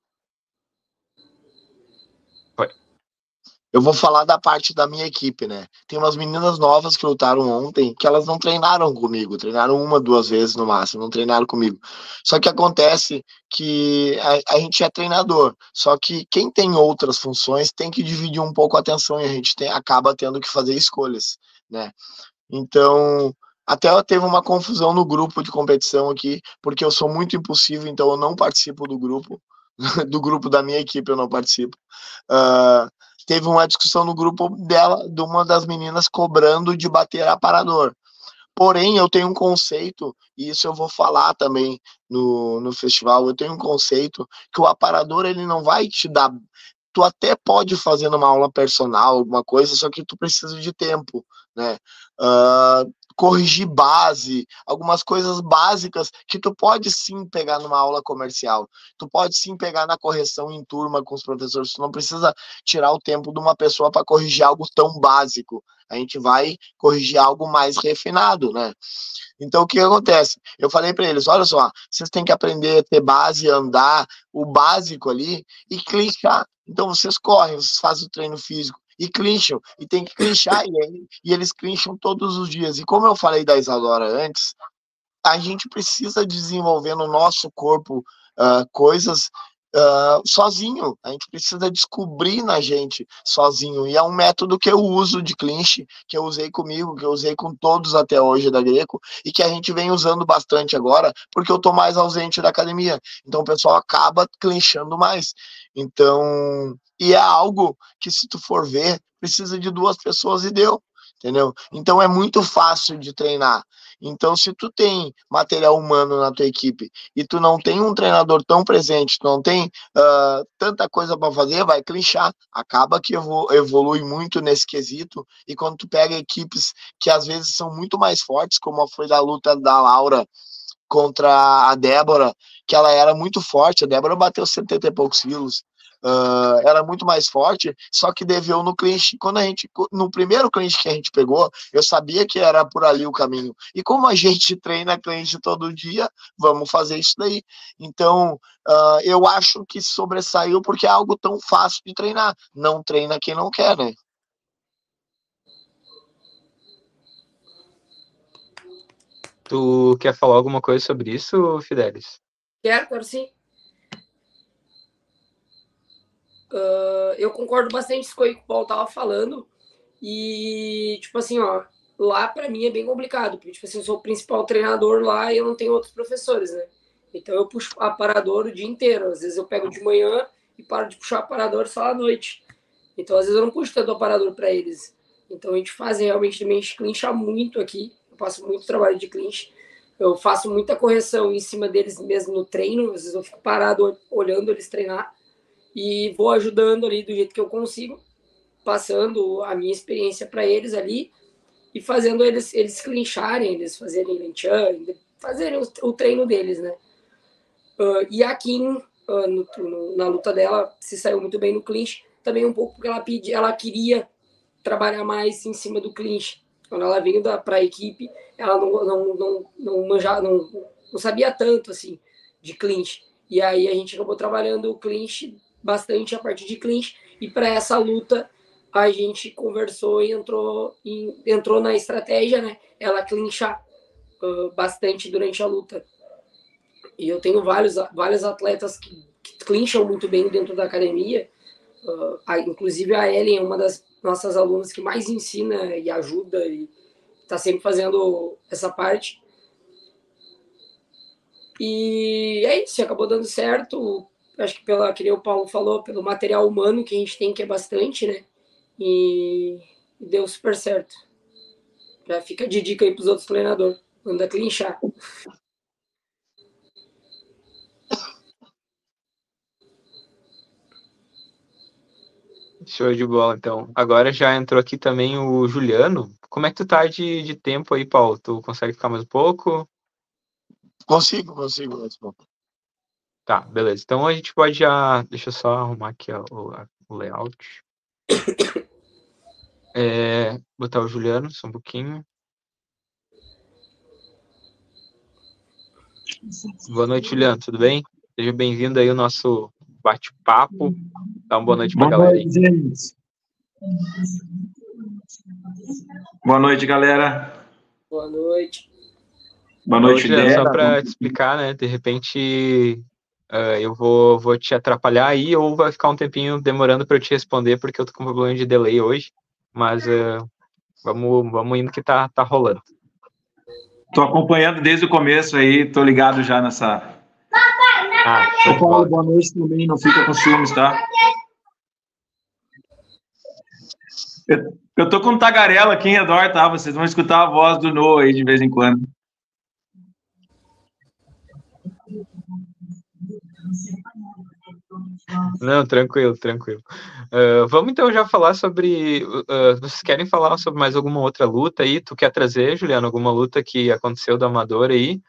Speaker 4: Eu vou falar da parte da minha equipe, né? Tem umas meninas novas que lutaram ontem que elas não treinaram comigo, treinaram uma, duas vezes no máximo, não treinaram comigo. Só que acontece que a, a gente é treinador, só que quem tem outras funções tem que dividir um pouco a atenção e a gente tem, acaba tendo que fazer escolhas, né? Então, até teve uma confusão no grupo de competição aqui, porque eu sou muito impulsivo, então eu não participo do grupo, do grupo da minha equipe eu não participo. Uh, teve uma discussão no grupo dela, de uma das meninas cobrando de bater aparador. Porém, eu tenho um conceito, e isso eu vou falar também no, no festival, eu tenho um conceito que o aparador ele não vai te dar. Tu até pode fazer numa aula personal alguma coisa, só que tu precisa de tempo, né? Uh, corrigir base, algumas coisas básicas que tu pode sim pegar numa aula comercial. Tu pode sim pegar na correção em turma com os professores. Tu não precisa tirar o tempo de uma pessoa para corrigir algo tão básico. A gente vai corrigir algo mais refinado, né? Então o que acontece? Eu falei para eles, olha só, vocês têm que aprender a ter base, andar, o básico ali e clicar. Então vocês correm, vocês fazem o treino físico, e clincham, e tem que clinchar, e, e eles clincham todos os dias. E como eu falei da Isadora antes, a gente precisa desenvolver no nosso corpo uh, coisas uh, sozinho. A gente precisa descobrir na gente sozinho. E é um método que eu uso de clinch, que eu usei comigo, que eu usei com todos até hoje da Greco, e que a gente vem usando bastante agora, porque eu tô mais ausente da academia. Então o pessoal acaba clinchando mais. Então, e é algo que, se tu for ver, precisa de duas pessoas e deu, entendeu? Então é muito fácil de treinar. Então, se tu tem material humano na tua equipe e tu não tem um treinador tão presente, tu não tem uh, tanta coisa para fazer, vai clinchar. Acaba que evolui muito nesse quesito. E quando tu pega equipes que às vezes são muito mais fortes, como foi da luta da Laura contra a Débora, que ela era muito forte, a Débora bateu 70 e poucos quilos, uh, era muito mais forte, só que deveu no clinch. Quando a gente, no primeiro clinch que a gente pegou, eu sabia que era por ali o caminho. E como a gente treina clinch todo dia, vamos fazer isso daí. Então, uh, eu acho que sobressaiu porque é algo tão fácil de treinar. Não treina quem não quer, né?
Speaker 1: Tu quer falar alguma coisa sobre isso, Fidelis?
Speaker 3: Quero, quero sim. Uh, eu concordo bastante com o que o Paulo tava falando. E, tipo assim, ó, lá para mim é bem complicado, porque, tipo assim, eu sou o principal treinador lá e eu não tenho outros professores, né? Então eu puxo aparador o dia inteiro. Às vezes eu pego de manhã e paro de puxar aparador só à noite. Então, às vezes eu não puxo tanto aparador para eles. Então a gente faz realmente, a gente clincha muito aqui. Eu faço muito trabalho de clinch. Eu faço muita correção em cima deles mesmo no treino. Às vezes eu fico parado olhando eles treinar e vou ajudando ali do jeito que eu consigo, passando a minha experiência para eles ali e fazendo eles eles clincharem, eles fazerem lenchan, fazerem o, treino deles, né? Uh, e a Kim, uh, no, no, na luta dela, se saiu muito bem no clinch, também um pouco porque ela pedi, ela queria trabalhar mais em cima do clinch. Quando ela veio para a equipe, ela não, não, não, não, manjava, não, não sabia tanto assim de clinch. E aí a gente acabou trabalhando o clinch bastante a partir de clinch e para essa luta a gente conversou e entrou, entrou na estratégia, né? Ela clinchar uh, bastante durante a luta. E eu tenho vários, vários atletas que, que clincham muito bem dentro da academia. Uh, a, inclusive a Ellen é uma das nossas alunas que mais ensina e ajuda e está sempre fazendo essa parte. E é isso, acabou dando certo acho que pela que o Paulo falou, pelo material humano que a gente tem, que é bastante, né? E, e deu super certo. Já fica de dica aí para os outros treinadores. Manda clinchar.
Speaker 1: Show de bola, então. Agora já entrou aqui também o Juliano. Como é que tu tá de, de tempo aí, Paulo? Tu consegue ficar mais um pouco?
Speaker 4: Consigo, consigo mais um pouco.
Speaker 1: Tá, beleza. Então a gente pode já. Deixa eu só arrumar aqui ó, o, o layout. é, botar o Juliano só um pouquinho. Boa noite, Juliano, tudo bem? Seja bem-vindo aí ao nosso bate-papo. Dá uma boa noite para a galera aí.
Speaker 5: Boa noite, galera.
Speaker 3: Boa noite.
Speaker 5: Boa noite,
Speaker 1: Juliano, Só para te explicar, né? De repente uh, eu vou, vou te atrapalhar aí ou vai ficar um tempinho demorando para eu te responder porque eu tô com um problema de delay hoje. Mas uh, vamos, vamos indo que tá, tá rolando.
Speaker 5: Tô acompanhando desde o começo aí, tô ligado já nessa.
Speaker 1: Ah,
Speaker 5: Paulo, boa noite também, não fica com ciúmes, tá? Eu, eu tô com um tagarela aqui em redor, tá? Vocês vão escutar a voz do Noah aí de vez em quando.
Speaker 1: Não, tranquilo, tranquilo. Uh, vamos então já falar sobre. Uh, vocês querem falar sobre mais alguma outra luta aí? Tu quer trazer, Juliano, alguma luta que aconteceu do amador aí,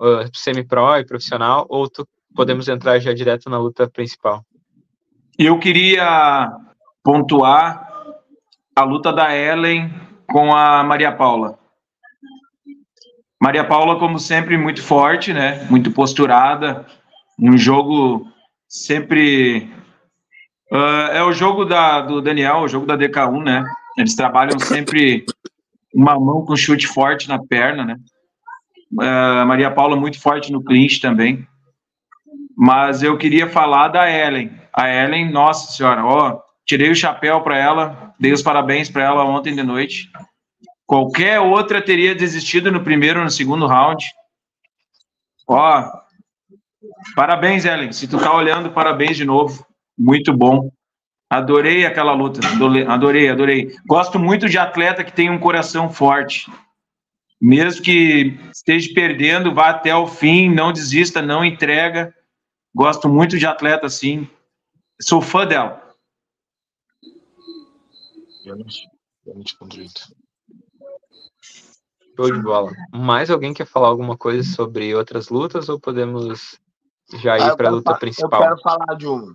Speaker 1: uh, semi-pro e profissional, ou tu podemos entrar já direto na luta principal?
Speaker 5: Eu queria pontuar a luta da Ellen com a Maria Paula. Maria Paula, como sempre, muito forte, né? Muito posturada, um jogo sempre uh, é o jogo da, do Daniel, o jogo da DK1, né? Eles trabalham sempre uma mão com chute forte na perna, né? Uh, Maria Paula muito forte no clinch também. Mas eu queria falar da Ellen. A Ellen, nossa senhora, ó, tirei o chapéu para ela, dei os parabéns para ela ontem de noite. Qualquer outra teria desistido no primeiro no segundo round. Ó, Parabéns, Ellen. Se tu tá olhando, parabéns de novo. Muito bom. Adorei aquela luta. Adorei, adorei. Gosto muito de atleta que tem um coração forte. Mesmo que esteja perdendo, vá até o fim, não desista, não entrega. Gosto muito de atleta assim. Sou fã dela.
Speaker 1: Show de bola. Mais alguém quer falar alguma coisa sobre outras lutas ou podemos já ir para a luta principal.
Speaker 4: Eu quero falar de um.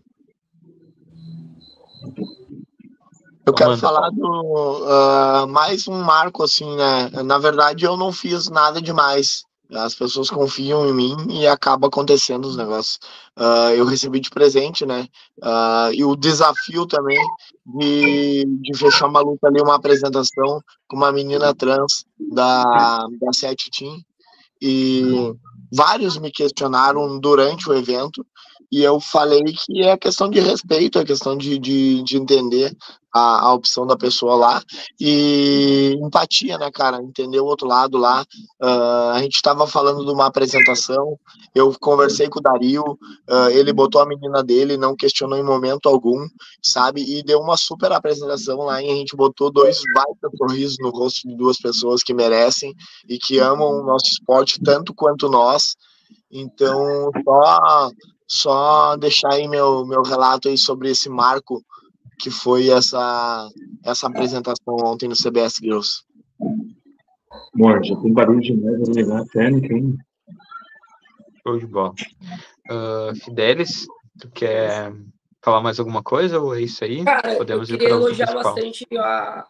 Speaker 4: Eu quero falar do uh, mais um marco assim, né? Na verdade, eu não fiz nada demais. As pessoas confiam em mim e acaba acontecendo os negócios. Uh, eu recebi de presente, né? Uh, e o desafio também de, de fechar uma luta ali, uma apresentação com uma menina trans da, da Sete Team. E vários me questionaram durante o evento e eu falei que é questão de respeito, é questão de, de, de entender a, a, opção da pessoa lá e empatia, né, cara? Entender o outro lado lá. Uh, a gente estava falando de uma apresentação, eu conversei com o Dario, uh, ele botou a menina dele, não questionou em momento algum, sabe? E deu uma super apresentação lá e a gente botou dois baita sorrisos no rosto de duas pessoas que merecem e que amam o nosso esporte tanto quanto nós. Então, só só deixar aí meu, meu relato aí sobre esse marco que foi essa, essa apresentação ontem no CBS Girls.
Speaker 5: Bom, já tem barulho de neve ali na técnica, hein?
Speaker 1: Show de bola. Uh, Fidelis, tu quer falar mais alguma coisa ou é isso aí?
Speaker 3: Cara, Podemos eu queria elogiar bastante a,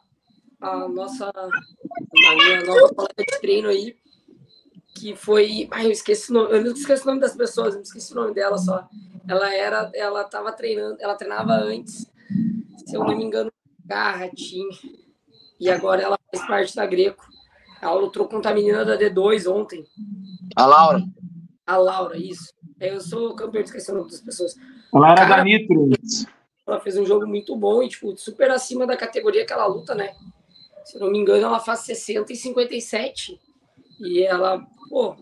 Speaker 3: a nossa a minha nova colega de treino aí, que foi. Ai, eu esqueci o nome, eu esqueci o nome das pessoas, eu esqueci o nome dela só. Ela era, ela tava treinando, ela treinava antes, se eu não me engano, Garratinho. E agora ela faz parte da Greco. Ela lutou contra a menina da D2 ontem.
Speaker 4: A Laura.
Speaker 3: A Laura, isso. Eu sou campeão de esquecer o nome das pessoas.
Speaker 5: Ela era da Nitro.
Speaker 3: Ela fez um jogo muito bom e, tipo, super acima da categoria que ela luta, né? Se eu não me engano, ela faz 60 e 57. E ela, pô,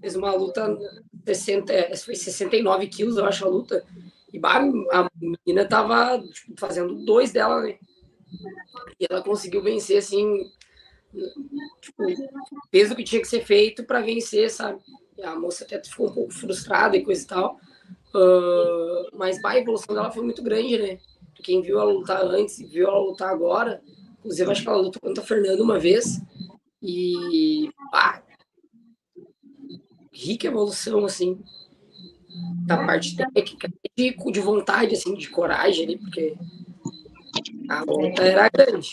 Speaker 3: fez uma luta 60, foi 69 quilos, eu acho, a luta. E a menina tava tipo, fazendo dois dela, né? E ela conseguiu vencer, assim, tipo, o que tinha que ser feito para vencer, sabe? E a moça até ficou um pouco frustrada e coisa e tal. Uh, mas a evolução dela foi muito grande, né? Quem viu ela lutar antes e viu ela lutar agora, inclusive acho que ela lutou contra a Fernanda uma vez. E ah, rica evolução, assim, da parte técnica, de, de vontade, assim, de coragem ali, porque a luta era grande.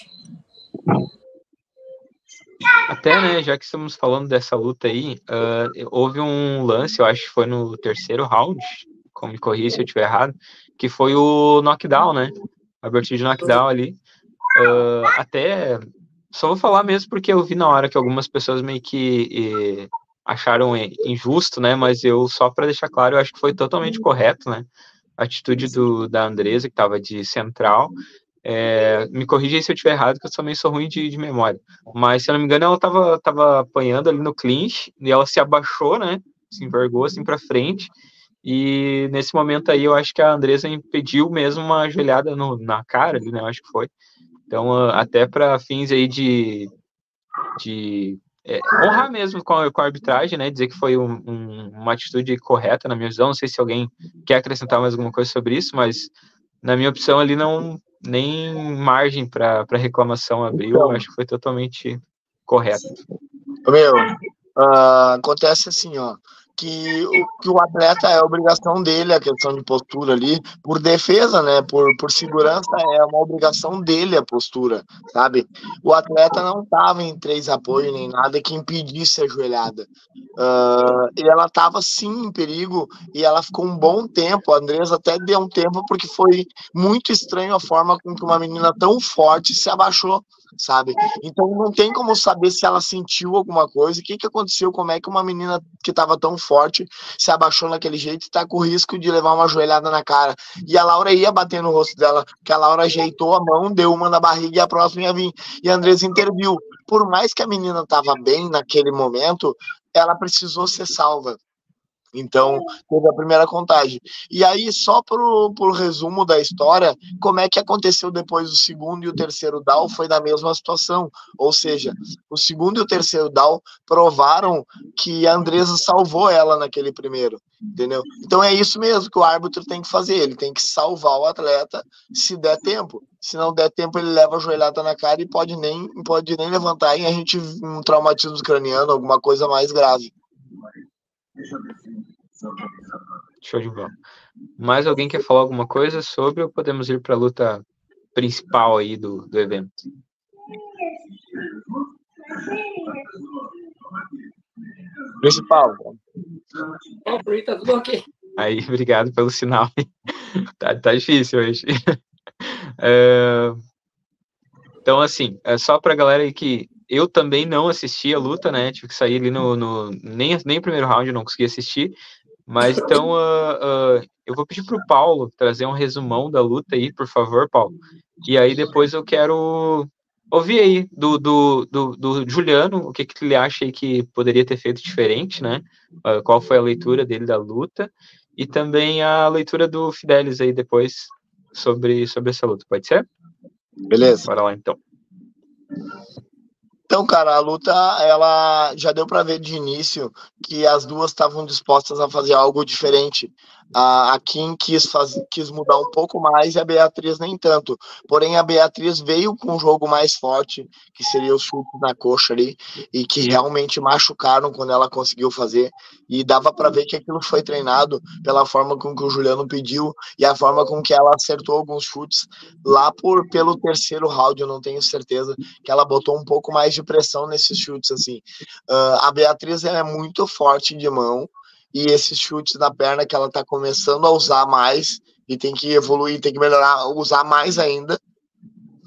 Speaker 1: Até, né, já que estamos falando dessa luta aí, uh, houve um lance, eu acho que foi no terceiro round, como me corri se eu estiver errado, que foi o knockdown, né? A abertura de knockdown ali. Uh, até, só vou falar mesmo porque eu vi na hora que algumas pessoas meio que acharam injusto, né? Mas eu, só para deixar claro, eu acho que foi totalmente correto, né? A atitude do, da Andresa, que estava de central, é, me corrija se eu estiver errado, que eu também sou ruim de, de, memória. Mas, se eu não me engano, ela estava tava apanhando ali no clinch e ela se abaixou, né? Se envergou assim para frente. E nesse momento aí, eu acho que a Andresa impediu mesmo uma joelhada no, na cara ali, né? Eu acho que foi. Então, até para fins aí de, de é, honrar mesmo com a, com a, arbitragem, né? Dizer que foi um, um, uma atitude correta, na minha visão. Não sei se alguém quer acrescentar mais alguma coisa sobre isso, mas na minha opção ali não nem margem para reclamação abriu, então, acho que foi totalmente correto.
Speaker 4: Meu, uh, acontece assim, ó que o, que o atleta é obrigação dele, a questão de postura ali, por defesa, né? Por, por segurança, é uma obrigação dele a postura, sabe? O atleta não estava em três apoios nem nada que impedisse a joelhada. Uh, e ela estava sim em perigo e ela ficou um bom tempo. A Andresa até deu um tempo porque foi muito estranho a forma com que uma menina tão forte se abaixou sabe? Então não tem como saber se ela sentiu alguma coisa, o que, que aconteceu, como é que uma menina que estava tão forte se abaixou naquele jeito e está com risco de levar uma joelhada na cara. E a Laura ia bater no rosto dela, que a Laura ajeitou a mão, deu uma na barriga e a próxima ia vir. E a Andressa interviu. Por mais que a menina estava bem naquele momento, ela precisou ser salva. Então, teve a primeira contagem. E aí, só para o resumo da história, como é que aconteceu depois o segundo e o terceiro DAO foi na mesma situação. Ou seja, o segundo e o terceiro DAO provaram que a Andresa salvou ela naquele primeiro. Entendeu? Então é isso mesmo que o árbitro tem que fazer. Ele tem que salvar o atleta se der tempo. Se não der tempo, ele leva a joelhada na cara e pode nem, pode nem levantar e a gente um traumatismo craniano, alguma coisa mais grave.
Speaker 1: Show de bola. Mais alguém quer falar alguma coisa sobre ou podemos ir para a luta principal aí do, do evento?
Speaker 4: Principal.
Speaker 3: Oh, tá tudo ok.
Speaker 1: Aí, obrigado pelo sinal. tá, tá difícil hoje. É, então, assim, é só para a galera aí que eu também não assisti a luta, né? Tive que sair ali no. no nem, nem primeiro round eu não consegui assistir. Mas então uh, uh, eu vou pedir para o Paulo trazer um resumão da luta aí, por favor, Paulo. E aí depois eu quero ouvir aí do, do, do, do Juliano, o que, que ele acha aí que poderia ter feito diferente, né? Uh, qual foi a leitura dele da luta. E também a leitura do Fidelis aí depois sobre, sobre essa luta. Pode ser?
Speaker 4: Beleza.
Speaker 1: Bora lá então.
Speaker 4: Então, cara, a luta, ela já deu para ver de início que as duas estavam dispostas a fazer algo diferente. A, Kim quis, faz, quis mudar um pouco mais e a Beatriz nem tanto. Porém, a Beatriz veio com um jogo mais forte, que seria os chutes na coxa ali, e que realmente machucaram quando ela conseguiu fazer. E dava para ver que aquilo foi treinado pela forma com que o Juliano pediu e a forma com que ela acertou alguns chutes lá por pelo terceiro round, eu não tenho certeza, que ela botou um pouco mais de pressão nesses chutes assim. Uh, a Beatriz é muito forte de mão e esses chutes na perna que ela está começando a usar mais e tem que evoluir, tem que melhorar, usar mais ainda,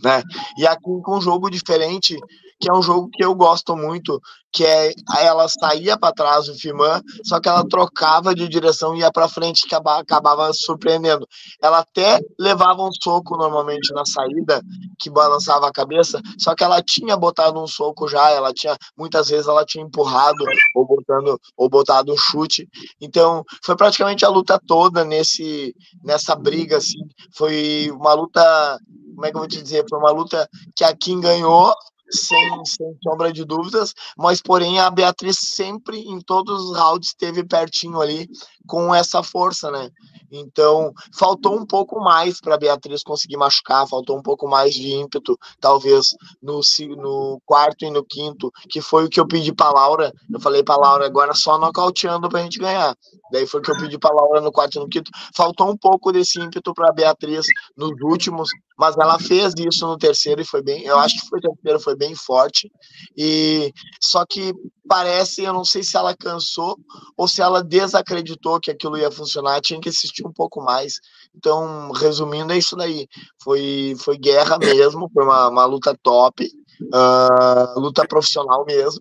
Speaker 4: né? E aqui com um jogo diferente, que é um jogo que eu gosto muito, que é ela saía para trás o Fiman, só que ela trocava de direção e ia para frente, que acabava surpreendendo. Ela até levava um soco normalmente na saída, que balançava a cabeça, só que ela tinha botado um soco já, ela tinha muitas vezes ela tinha empurrado ou botando ou botado um chute. Então, foi praticamente a luta toda nesse nessa briga assim. Foi uma luta como é que eu vou te dizer? Foi uma luta que a Kim ganhou, sem, sem sombra de dúvidas, mas porém a Beatriz sempre, em todos os rounds, esteve pertinho ali, com essa força, né? Então, faltou um pouco mais para Beatriz conseguir machucar, faltou um pouco mais de ímpeto, talvez no, no quarto e no quinto, que foi o que eu pedi para Laura. Eu falei para Laura, agora só nocauteando para a gente ganhar. Daí foi o que eu pedi para Laura no quarto e no quinto. Faltou um pouco desse ímpeto para Beatriz nos últimos, mas ela fez isso no terceiro e foi bem. Eu acho que foi terceiro, foi bem forte. E só que parece, eu não sei se ela cansou ou se ela desacreditou que aquilo ia funcionar, tinha que assistir um pouco mais. Então, resumindo, é isso daí. Foi, foi guerra mesmo, foi uma, uma luta top, uh, luta profissional mesmo.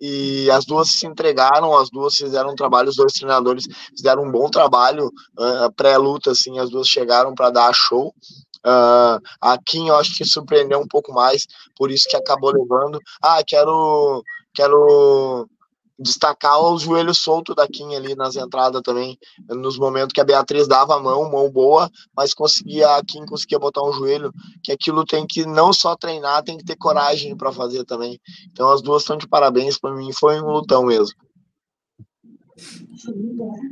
Speaker 4: E as duas se entregaram, as duas fizeram um trabalho, os dois treinadores fizeram um bom trabalho uh, pré-luta, assim, as duas chegaram para dar show. Uh, a Kim, eu acho que surpreendeu um pouco mais, por isso que acabou levando. Ah, quero quero destacar o joelho solto da Kim ali nas entradas também, nos momentos que a Beatriz dava a mão, mão boa, mas conseguia a Kim conseguia botar um joelho, que aquilo tem que não só treinar, tem que ter coragem para fazer também. Então as duas estão de parabéns para mim, foi um lutão mesmo.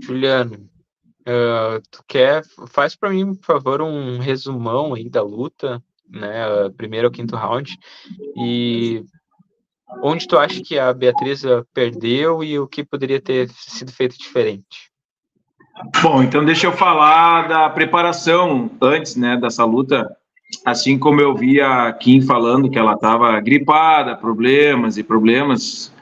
Speaker 1: Juliano, uh, tu quer faz para mim, por favor, um resumão aí da luta, né, primeiro ao quinto round e onde tu acha que a Beatriz perdeu e o que poderia ter sido feito diferente?
Speaker 5: Bom, então deixa eu falar da preparação antes, né, dessa luta. Assim como eu vi a Kim falando que ela estava gripada, problemas e problemas,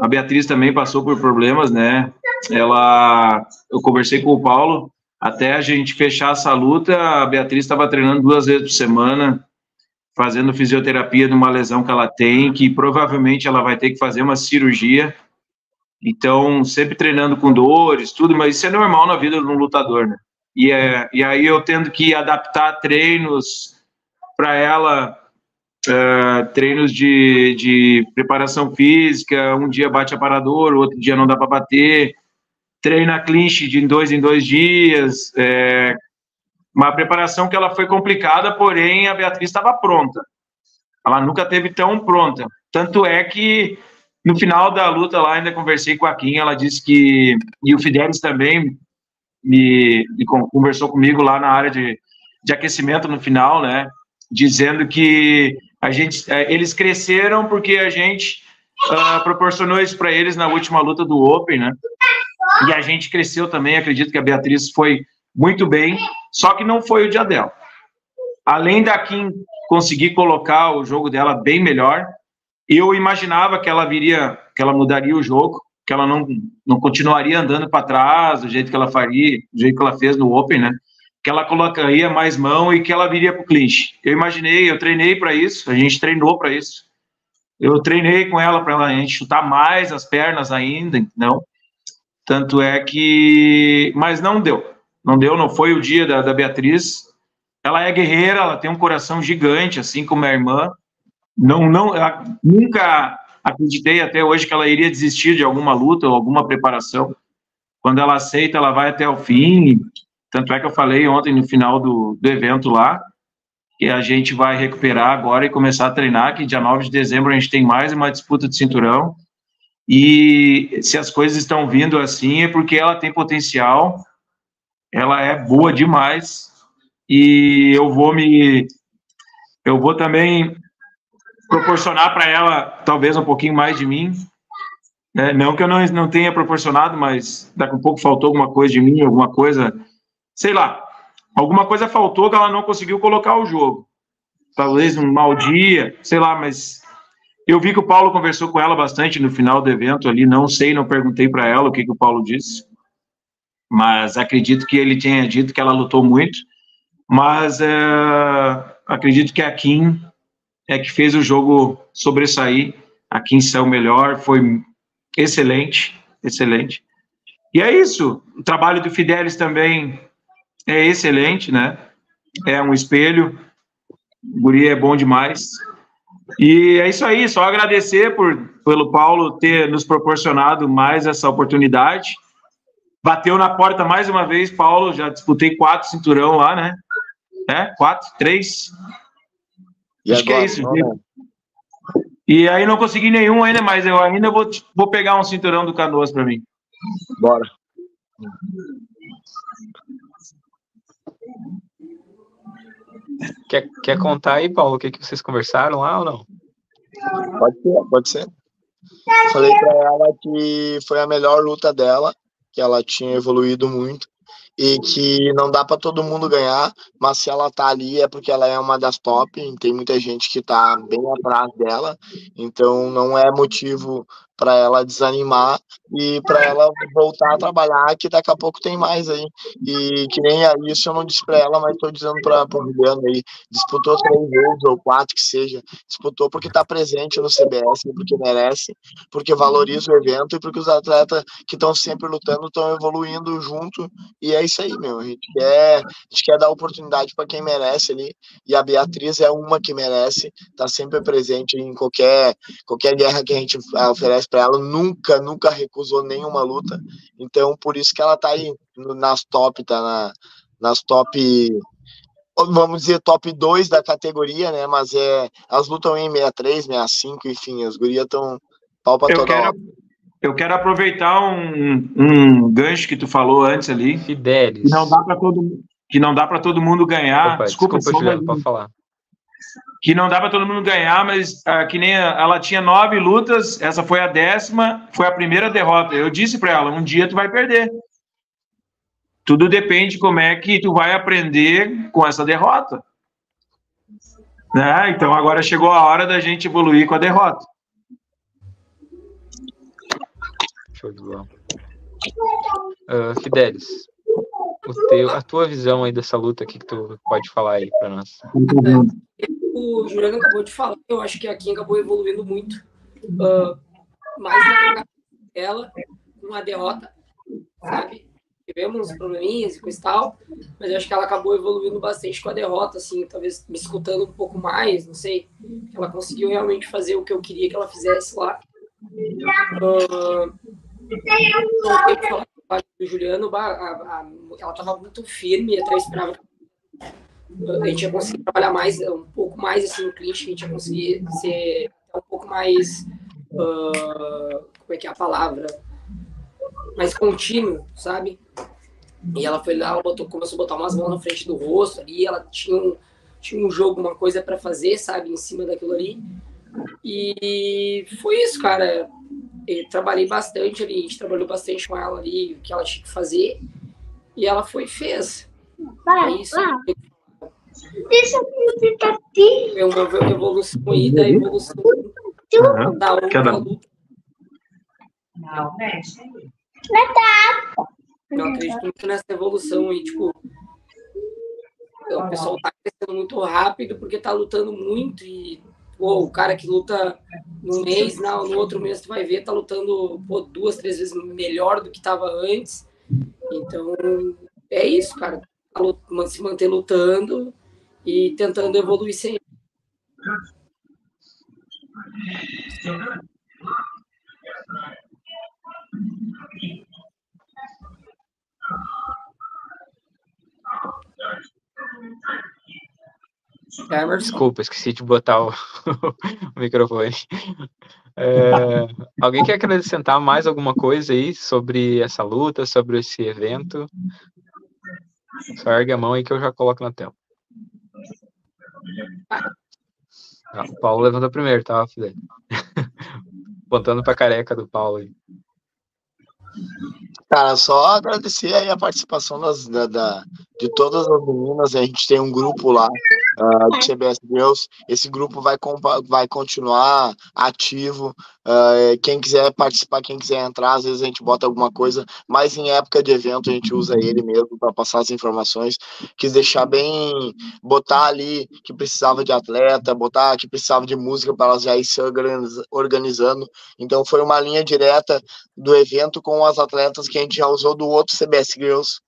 Speaker 5: a Beatriz também passou por problemas, né? Ela, eu conversei com o Paulo, até a gente fechar essa luta, a Beatriz estava treinando duas vezes por semana, fazendo fisioterapia de uma lesão que ela tem, que provavelmente ela vai ter que fazer uma cirurgia. Então, sempre treinando com dores, tudo, mas isso é normal na vida de um lutador, né? E, é, e aí eu tendo que adaptar treinos para ela, uh, treinos de, de preparação física, um dia bate aparador, outro dia não dá para bater, treina clinch de dois em dois dias, é, uma preparação que ela foi complicada, porém a Beatriz estava pronta. Ela nunca teve tão pronta. Tanto é que no final da luta lá ainda conversei com a Kim, ela disse que e o Fidelis também me, me conversou comigo lá na área de, de aquecimento no final, né? Dizendo que a gente, é, eles cresceram porque a gente uh, proporcionou isso para eles na última luta do Open, né? E a gente cresceu também. Acredito que a Beatriz foi muito bem, só que não foi o dia dela. Além da Kim conseguir colocar o jogo dela bem melhor, eu imaginava que ela viria, que ela mudaria o jogo, que ela não, não continuaria andando para trás do jeito que ela faria, do jeito que ela fez no Open, né? Que ela colocaria mais mão e que ela viria para o clinch. Eu imaginei, eu treinei para isso, a gente treinou para isso. Eu treinei com ela para a gente chutar mais as pernas ainda, não. Tanto é que, mas não deu não deu, não foi o dia da, da Beatriz. Ela é guerreira, ela tem um coração gigante, assim como a irmã. Não, não, nunca acreditei até hoje que ela iria desistir de alguma luta ou alguma preparação. Quando ela aceita, ela vai até o fim. Tanto é que eu falei ontem no final do, do evento lá, que a gente vai recuperar agora e começar a treinar, que dia 9 de dezembro a gente tem mais uma disputa de cinturão. E se as coisas estão vindo assim é porque ela tem potencial, ela é boa demais. E eu vou me eu vou também proporcionar para ela talvez um pouquinho mais de mim né? não que eu não, não tenha proporcionado mas daqui a pouco faltou alguma coisa de mim alguma coisa sei lá. Alguma coisa faltou que ela não conseguiu colocar o jogo. Talvez um mau dia sei lá mas eu vi que o Paulo conversou com ela bastante no final do evento ali não sei não perguntei para ela o que que o Paulo disse mas acredito que ele tenha dito que ela lutou muito, mas é, acredito que a Kim é que fez o jogo sobressair, a Kim saiu melhor, foi excelente, excelente. E é isso, o trabalho do Fidelis também é excelente, né? É um espelho, o guri é bom demais. E é isso aí, só agradecer por, pelo Paulo ter nos proporcionado mais essa oportunidade Bateu na porta mais uma vez, Paulo. Já disputei quatro cinturão lá, né? É? Quatro? Três? E Acho agora, que é isso. Né? E aí não consegui nenhum ainda, mas eu ainda vou, vou pegar um cinturão do Canoas para mim.
Speaker 4: Bora.
Speaker 1: Quer, quer contar aí, Paulo, o que, que vocês conversaram lá ou não?
Speaker 4: Pode ser, pode ser. Falei para ela que foi a melhor luta dela, que ela tinha evoluído muito e que não dá para todo mundo ganhar, mas se ela tá ali é porque ela é uma das top, tem muita gente que tá bem atrás dela, então não é motivo para ela desanimar e para ela voltar a trabalhar, que daqui a pouco tem mais aí. E que nem isso eu não disse para ela, mas estou dizendo para o Juliano aí, disputou três vezes ou quatro que seja, disputou porque está presente no CBS, porque merece, porque valoriza o evento e porque os atletas que estão sempre lutando estão evoluindo junto e é isso aí, meu. A gente quer, a gente quer dar oportunidade para quem merece ali e a Beatriz é uma que merece, está sempre presente em qualquer qualquer guerra que a gente oferece para ela, nunca, nunca recusou nenhuma luta. Então, por isso que ela tá aí nas top, tá na, nas top, vamos dizer, top 2 da categoria, né? Mas é, elas lutam em 63, 65, enfim, as gurias estão pau pra toda quero,
Speaker 5: Eu quero aproveitar um, um gancho que tu falou antes ali.
Speaker 1: Fidelis.
Speaker 5: Que não dá para todo, que não dá para todo mundo ganhar.
Speaker 1: Opa, desculpa, desculpa Juliano, pode falar
Speaker 5: que não dá para todo mundo ganhar, mas uh, que nem ela tinha nove lutas, essa foi a décima, foi a primeira derrota. Eu disse para ela, um dia tu vai perder. Tudo depende como é que tu vai aprender com essa derrota. Né? Então agora chegou a hora da gente evoluir com a derrota.
Speaker 1: Show de bola. Uh, Fidelis, teu, a tua visão aí dessa luta aqui que tu pode falar aí para nós.
Speaker 3: O Juliano acabou de falar, eu acho que a Kim acabou evoluindo muito. Uh, mais na ela, uma derrota, sabe? Tivemos probleminhas e coisa e tal, mas eu acho que ela acabou evoluindo bastante com a derrota, assim, talvez me escutando um pouco mais, não sei. Ela conseguiu realmente fazer o que eu queria que ela fizesse lá. Uh, do Juliano, a, a, ela estava muito firme, até eu esperava a gente ia conseguir trabalhar mais, um pouco mais assim no clinch, a gente ia conseguir ser um pouco mais, uh, como é que é a palavra, mais contínuo, sabe? E ela foi lá, ela botou, começou a botar umas mãos na frente do rosto ali, ela tinha um, tinha um jogo, uma coisa para fazer, sabe, em cima daquilo ali. E foi isso, cara. Trabalhei bastante ali, a gente trabalhou bastante com ela ali, o que ela tinha que fazer, e ela foi e fez. Vai, é isso. Vai. Deixa eu visitar aqui. É uma evolução aí da evolução uhum. da outra luta. Não, mexe. Não tá. Eu acredito muito nessa evolução aí, tipo, o pessoal tá crescendo muito rápido porque tá lutando muito e pô, o cara que luta no mês, não, no outro mês tu vai ver, tá lutando pô, duas, três vezes melhor do que tava antes. Então, é isso, cara. Tá se manter lutando e tentando evoluir sempre.
Speaker 1: Desculpa, esqueci de botar o, o microfone. É, alguém quer acrescentar mais alguma coisa aí sobre essa luta, sobre esse evento? Só ergue a mão aí que eu já coloco na tela. Ah, o Paulo levantou primeiro, tá, Fidel? Apontando pra careca do Paulo aí.
Speaker 4: Cara, só agradecer aí a participação das, da, da, de todas as meninas. A gente tem um grupo lá uh, de CBS Girls. Esse grupo vai, vai continuar ativo. Uh, quem quiser participar, quem quiser entrar, às vezes a gente bota alguma coisa, mas em época de evento a gente usa ele mesmo para passar as informações. Quis deixar bem, botar ali que precisava de atleta, botar que precisava de música para elas já ir se organizando. Então foi uma linha direta do evento com as atletas que a gente já usou do outro CBS Girls.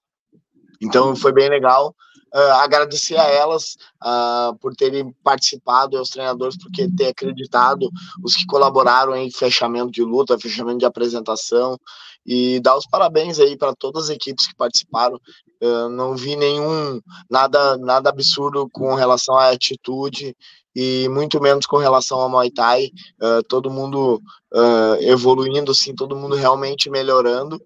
Speaker 4: Então foi bem legal. Uh, agradecer a elas uh, por terem participado aos treinadores por ter acreditado, os que colaboraram em fechamento de luta, fechamento de apresentação e dar os parabéns aí para todas as equipes que participaram. Uh, não vi nenhum nada nada absurdo com relação à atitude e muito menos com relação ao Muay Thai. todo mundo evoluindo, sim, todo mundo realmente melhorando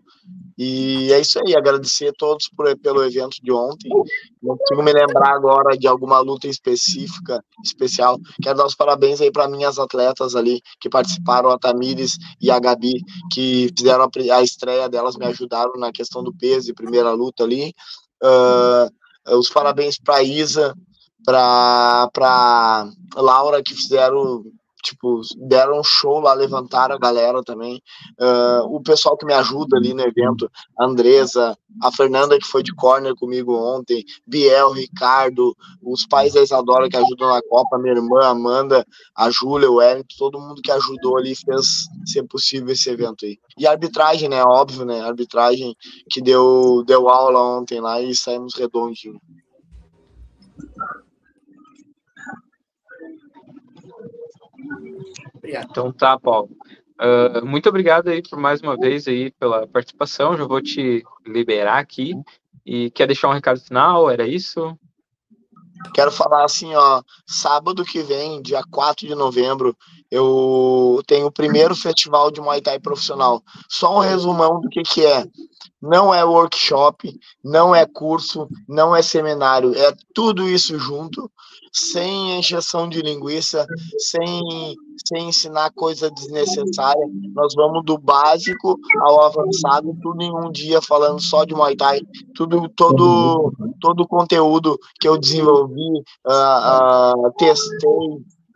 Speaker 4: E é isso aí, agradecer a todos por, pelo evento de ontem. Não consigo me lembrar agora de alguma luta específica, especial. Quero dar os parabéns aí para minhas atletas ali que participaram, a Tamires e a Gabi, que fizeram a, a estreia delas, me ajudaram na questão do peso e primeira luta ali. Uh, os parabéns para Isa, para Laura, que fizeram tipo, deram um show lá, levantaram a galera também. Uh, o pessoal que me ajuda ali no evento, a Andresa, a Fernanda que foi de corner comigo ontem, Biel, Ricardo, os pais da Isadora que ajudam na Copa, minha irmã Amanda, a Júlia, o Wellington, todo mundo que ajudou ali fez ser possível esse evento aí. E a arbitragem, né, óbvio, né, a arbitragem que deu, deu aula ontem lá e saímos redondinho.
Speaker 1: Então tá, Paulo. Uh, muito obrigado aí por mais uma vez aí pela participação. Já vou te liberar aqui. E quer deixar um recado final? Era isso?
Speaker 4: Quero falar assim, ó, sábado que vem, dia 4 de novembro, eu tenho o primeiro festival de Muay Thai profissional. Só um resumão do que que é não é workshop, não é curso, não é seminário, é tudo isso junto, sem encheção de linguiça, sem, sem ensinar coisa desnecessária. Nós vamos do básico ao avançado, tudo em um dia falando só de Muay Thai, tudo, todo, todo o conteúdo que eu desenvolvi, uh, uh, testei,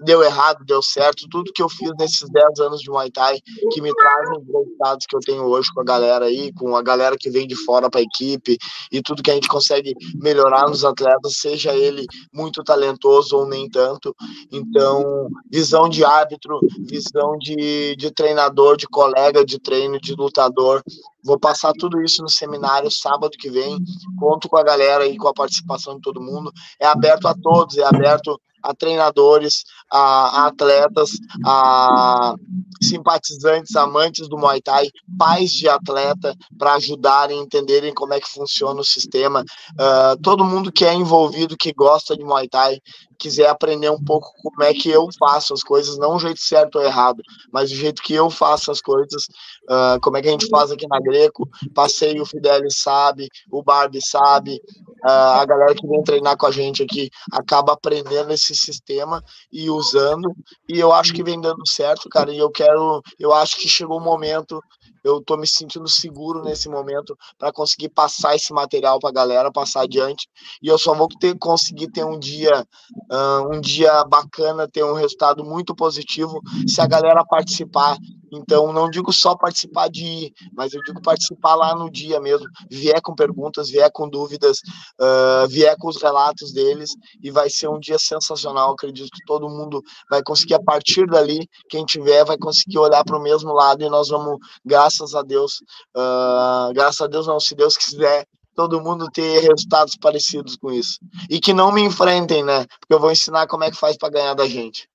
Speaker 4: deu errado, deu certo, tudo que eu fiz nesses 10 anos de Muay Thai, que me trazem os resultados que eu tenho hoje com a galera aí, com a galera que vem de fora para a equipe, e tudo que a gente consegue melhorar nos atletas, seja ele muito talentoso ou nem tanto. Então, visão de árbitro, visão de, de treinador, de colega de treino, de lutador, Vou passar tudo isso no seminário sábado que vem. Conto com a galera e com a participação de todo mundo. É aberto a todos, é aberto a treinadores, a, a atletas, a simpatizantes, amantes do Muay Thai, pais de atleta, para ajudarem, entenderem como é que funciona o sistema. Uh, todo mundo que é envolvido, que gosta de Muay Thai, quiser aprender um pouco como é que eu faço as coisas, não o jeito certo ou errado, mas o jeito que eu faço as coisas, uh, como é que a gente faz aqui na Greco, passei o Fidelis sabe, o Barbie sabe, uh, a galera que vem treinar com a gente aqui acaba aprendendo esse sistema e usando, e eu acho que vem dando certo, cara, e eu quero, eu acho que chegou o momento eu estou me sentindo seguro nesse momento para conseguir passar esse material para a galera, passar adiante. E eu só vou ter conseguir ter um dia, uh, um dia bacana, ter um resultado muito positivo se a galera participar então, não digo só participar de ir, mas eu digo participar lá no dia mesmo, vier com perguntas, vier com dúvidas, uh, vier com os relatos deles, e vai ser um dia sensacional. Acredito que todo mundo vai conseguir, a partir dali, quem tiver, vai conseguir olhar para o mesmo lado e nós vamos, graças a Deus, uh, graças a Deus, não, se Deus quiser, todo mundo ter resultados parecidos com isso. E que não me enfrentem, né? Porque eu vou ensinar como é que faz para ganhar da gente.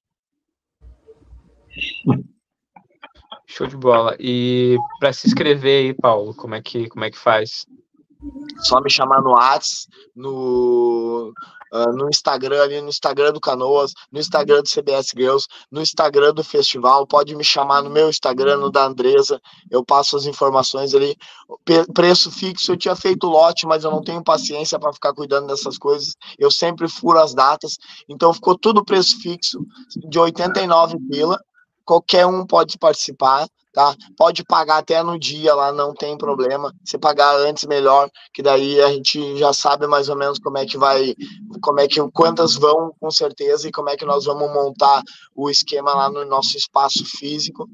Speaker 1: Show de bola. E para se inscrever aí, Paulo, como é que, como é que faz?
Speaker 4: Só me chamar no Whats, no, uh, no Instagram ali, no Instagram do Canoas, no Instagram do CBS Girls, no Instagram do festival. Pode me chamar no meu Instagram, no da Andresa. Eu passo as informações ali. preço fixo, eu tinha feito lote, mas eu não tenho paciência para ficar cuidando dessas coisas. Eu sempre furo as datas. Então ficou tudo preço fixo de 89 pila qualquer um pode participar tá? Pode pagar até no dia lá, não tem problema. Se pagar antes, melhor, que daí a gente já sabe mais ou menos como é que vai, como é que quantas vão, com certeza, e como é que nós vamos montar o esquema lá no nosso espaço físico.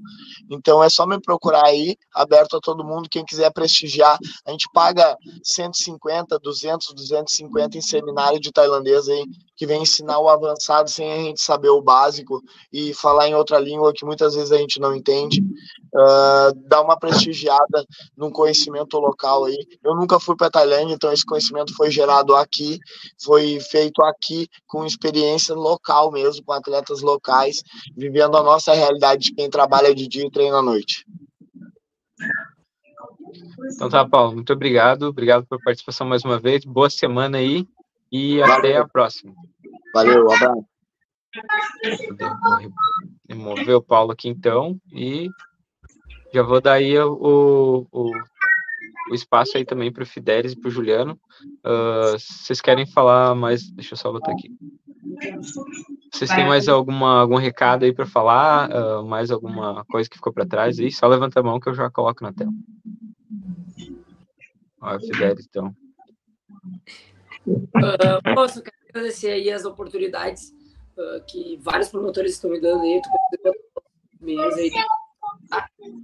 Speaker 4: Então é só me procurar aí, aberto a todo mundo, quem quiser prestigiar. A gente paga 150, 200, 250 em seminário de tailandês aí, que vem ensinar o avançado sem a gente saber o básico e falar em outra língua que muitas vezes a gente não entende uh, dar uma prestigiada num conhecimento local aí. Eu nunca fui para Tailândia, então esse conhecimento foi gerado aqui, foi feito aqui com experiência local mesmo, com atletas locais, vivendo a nossa realidade de quem trabalha de dia e treina à noite.
Speaker 1: Então tá, Paulo, muito obrigado, obrigado pela participação mais uma vez, boa semana aí e Valeu. até a próxima.
Speaker 4: Valeu, um abraço.
Speaker 1: Vou remover o Paulo aqui então e já vou dar aí o, o, o espaço aí também para o Fidelis e para o Juliano. Uh, vocês querem falar mais? Deixa eu só botar aqui. Vocês têm mais alguma, algum recado aí para falar? Uh, mais alguma coisa que ficou para trás aí? Só levanta a mão que eu já coloco na tela. Olha, Fidelis, então.
Speaker 3: Uh, posso agradecer aí as oportunidades uh, que vários promotores estão me dando aí. Mês aí,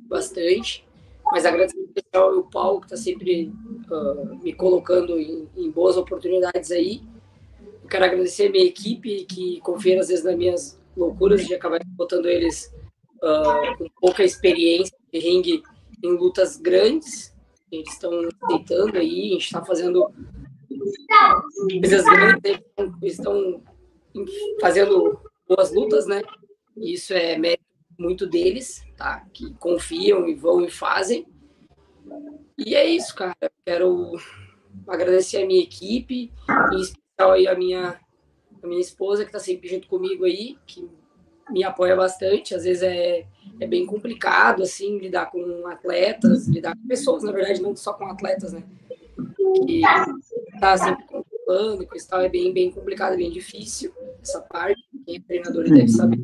Speaker 3: bastante. Mas agradecer especial ao Paulo, que está sempre uh, me colocando em, em, boas oportunidades aí. Eu quero agradecer a minha equipe, que confia às vezes nas minhas loucuras de acabar botando eles com pouca experiência de ringue em lutas grandes. Eles estão aceitando aí, a gente está fazendo estão fazendo boas lutas, né? Isso é mérito muito deles, tá? Que confiam e vão e fazem. E é isso, cara. Quero agradecer a minha equipe, em especial aí a minha, a minha esposa, que está sempre junto comigo aí, que me apoia bastante. Às vezes é, é bem complicado, assim, lidar com atletas, lidar com pessoas, na verdade, não só com atletas, né? Que tá sempre controlando, que tal é bem, bem complicado, bem difícil, essa parte. Quem é treinador deve saber.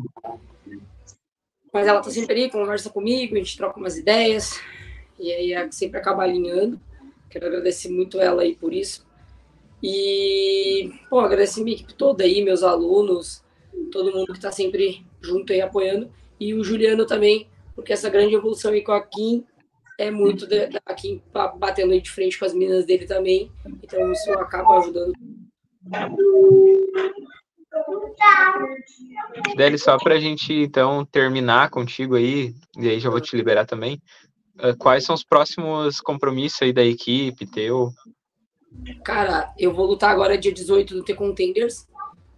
Speaker 3: Mas ela tá sempre aí, conversa comigo, a gente troca umas ideias, e aí é sempre acaba alinhando. Quero agradecer muito ela aí por isso. E, pô, agradecer minha equipe toda aí, meus alunos, todo mundo que tá sempre junto aí apoiando. E o Juliano também, porque essa grande evolução aí com a Kim é muito da Kim batendo aí de frente com as meninas dele também. Então isso acaba ajudando.
Speaker 1: Deli, só para a gente então terminar contigo aí, e aí já vou te liberar também. Uh, quais são os próximos compromissos aí da equipe teu?
Speaker 3: Cara, eu vou lutar agora dia 18 do T-Contenders.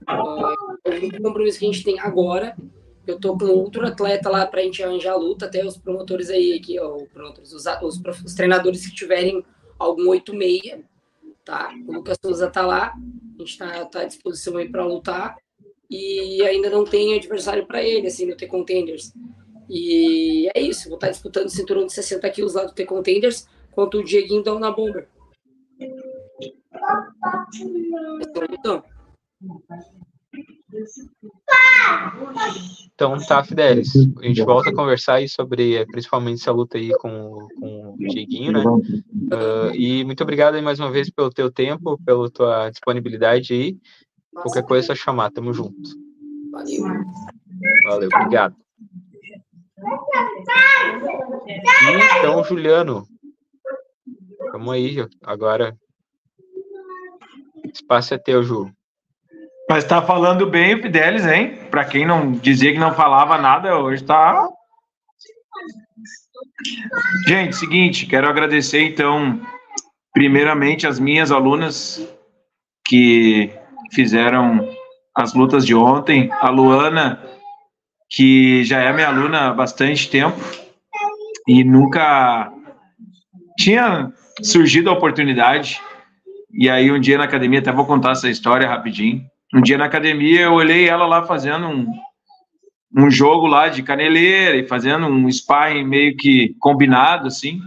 Speaker 3: Uh, é o único compromisso que a gente tem agora. Eu tô com outro atleta lá pra gente arranjar a luta, até os promotores aí, aqui, ó, promotores, os, os, os treinadores que tiverem algum 8-6, tá? O Lucas Souza tá lá, a gente tá, tá à disposição aí para lutar e ainda não tem adversário para ele, assim, no T-Contenders. E é isso, vou estar tá disputando o cinturão de 60 quilos lá do T-Contenders contra o Dieguinho Down na Bomber.
Speaker 1: Então. Então tá, Fidelis. A gente volta a conversar aí sobre eh, principalmente essa luta aí com, com o Dieguinho, né? Uh, e muito obrigado aí mais uma vez pelo teu tempo, pela tua disponibilidade aí. Qualquer coisa é só chamar, tamo junto.
Speaker 3: Valeu.
Speaker 1: Valeu, obrigado. E então, Juliano, vamos aí agora. Espaço é teu, Ju.
Speaker 5: Mas tá falando bem o Fidelis, hein? Para quem não dizia que não falava nada, hoje tá. Gente, seguinte, quero agradecer então, primeiramente as minhas alunas que fizeram as lutas de ontem, a Luana, que já é minha aluna há bastante tempo e nunca tinha surgido a oportunidade. E aí um dia na academia, até vou contar essa história rapidinho um dia na academia eu olhei ela lá fazendo um, um jogo lá de caneleira e fazendo um sparring meio que combinado, assim.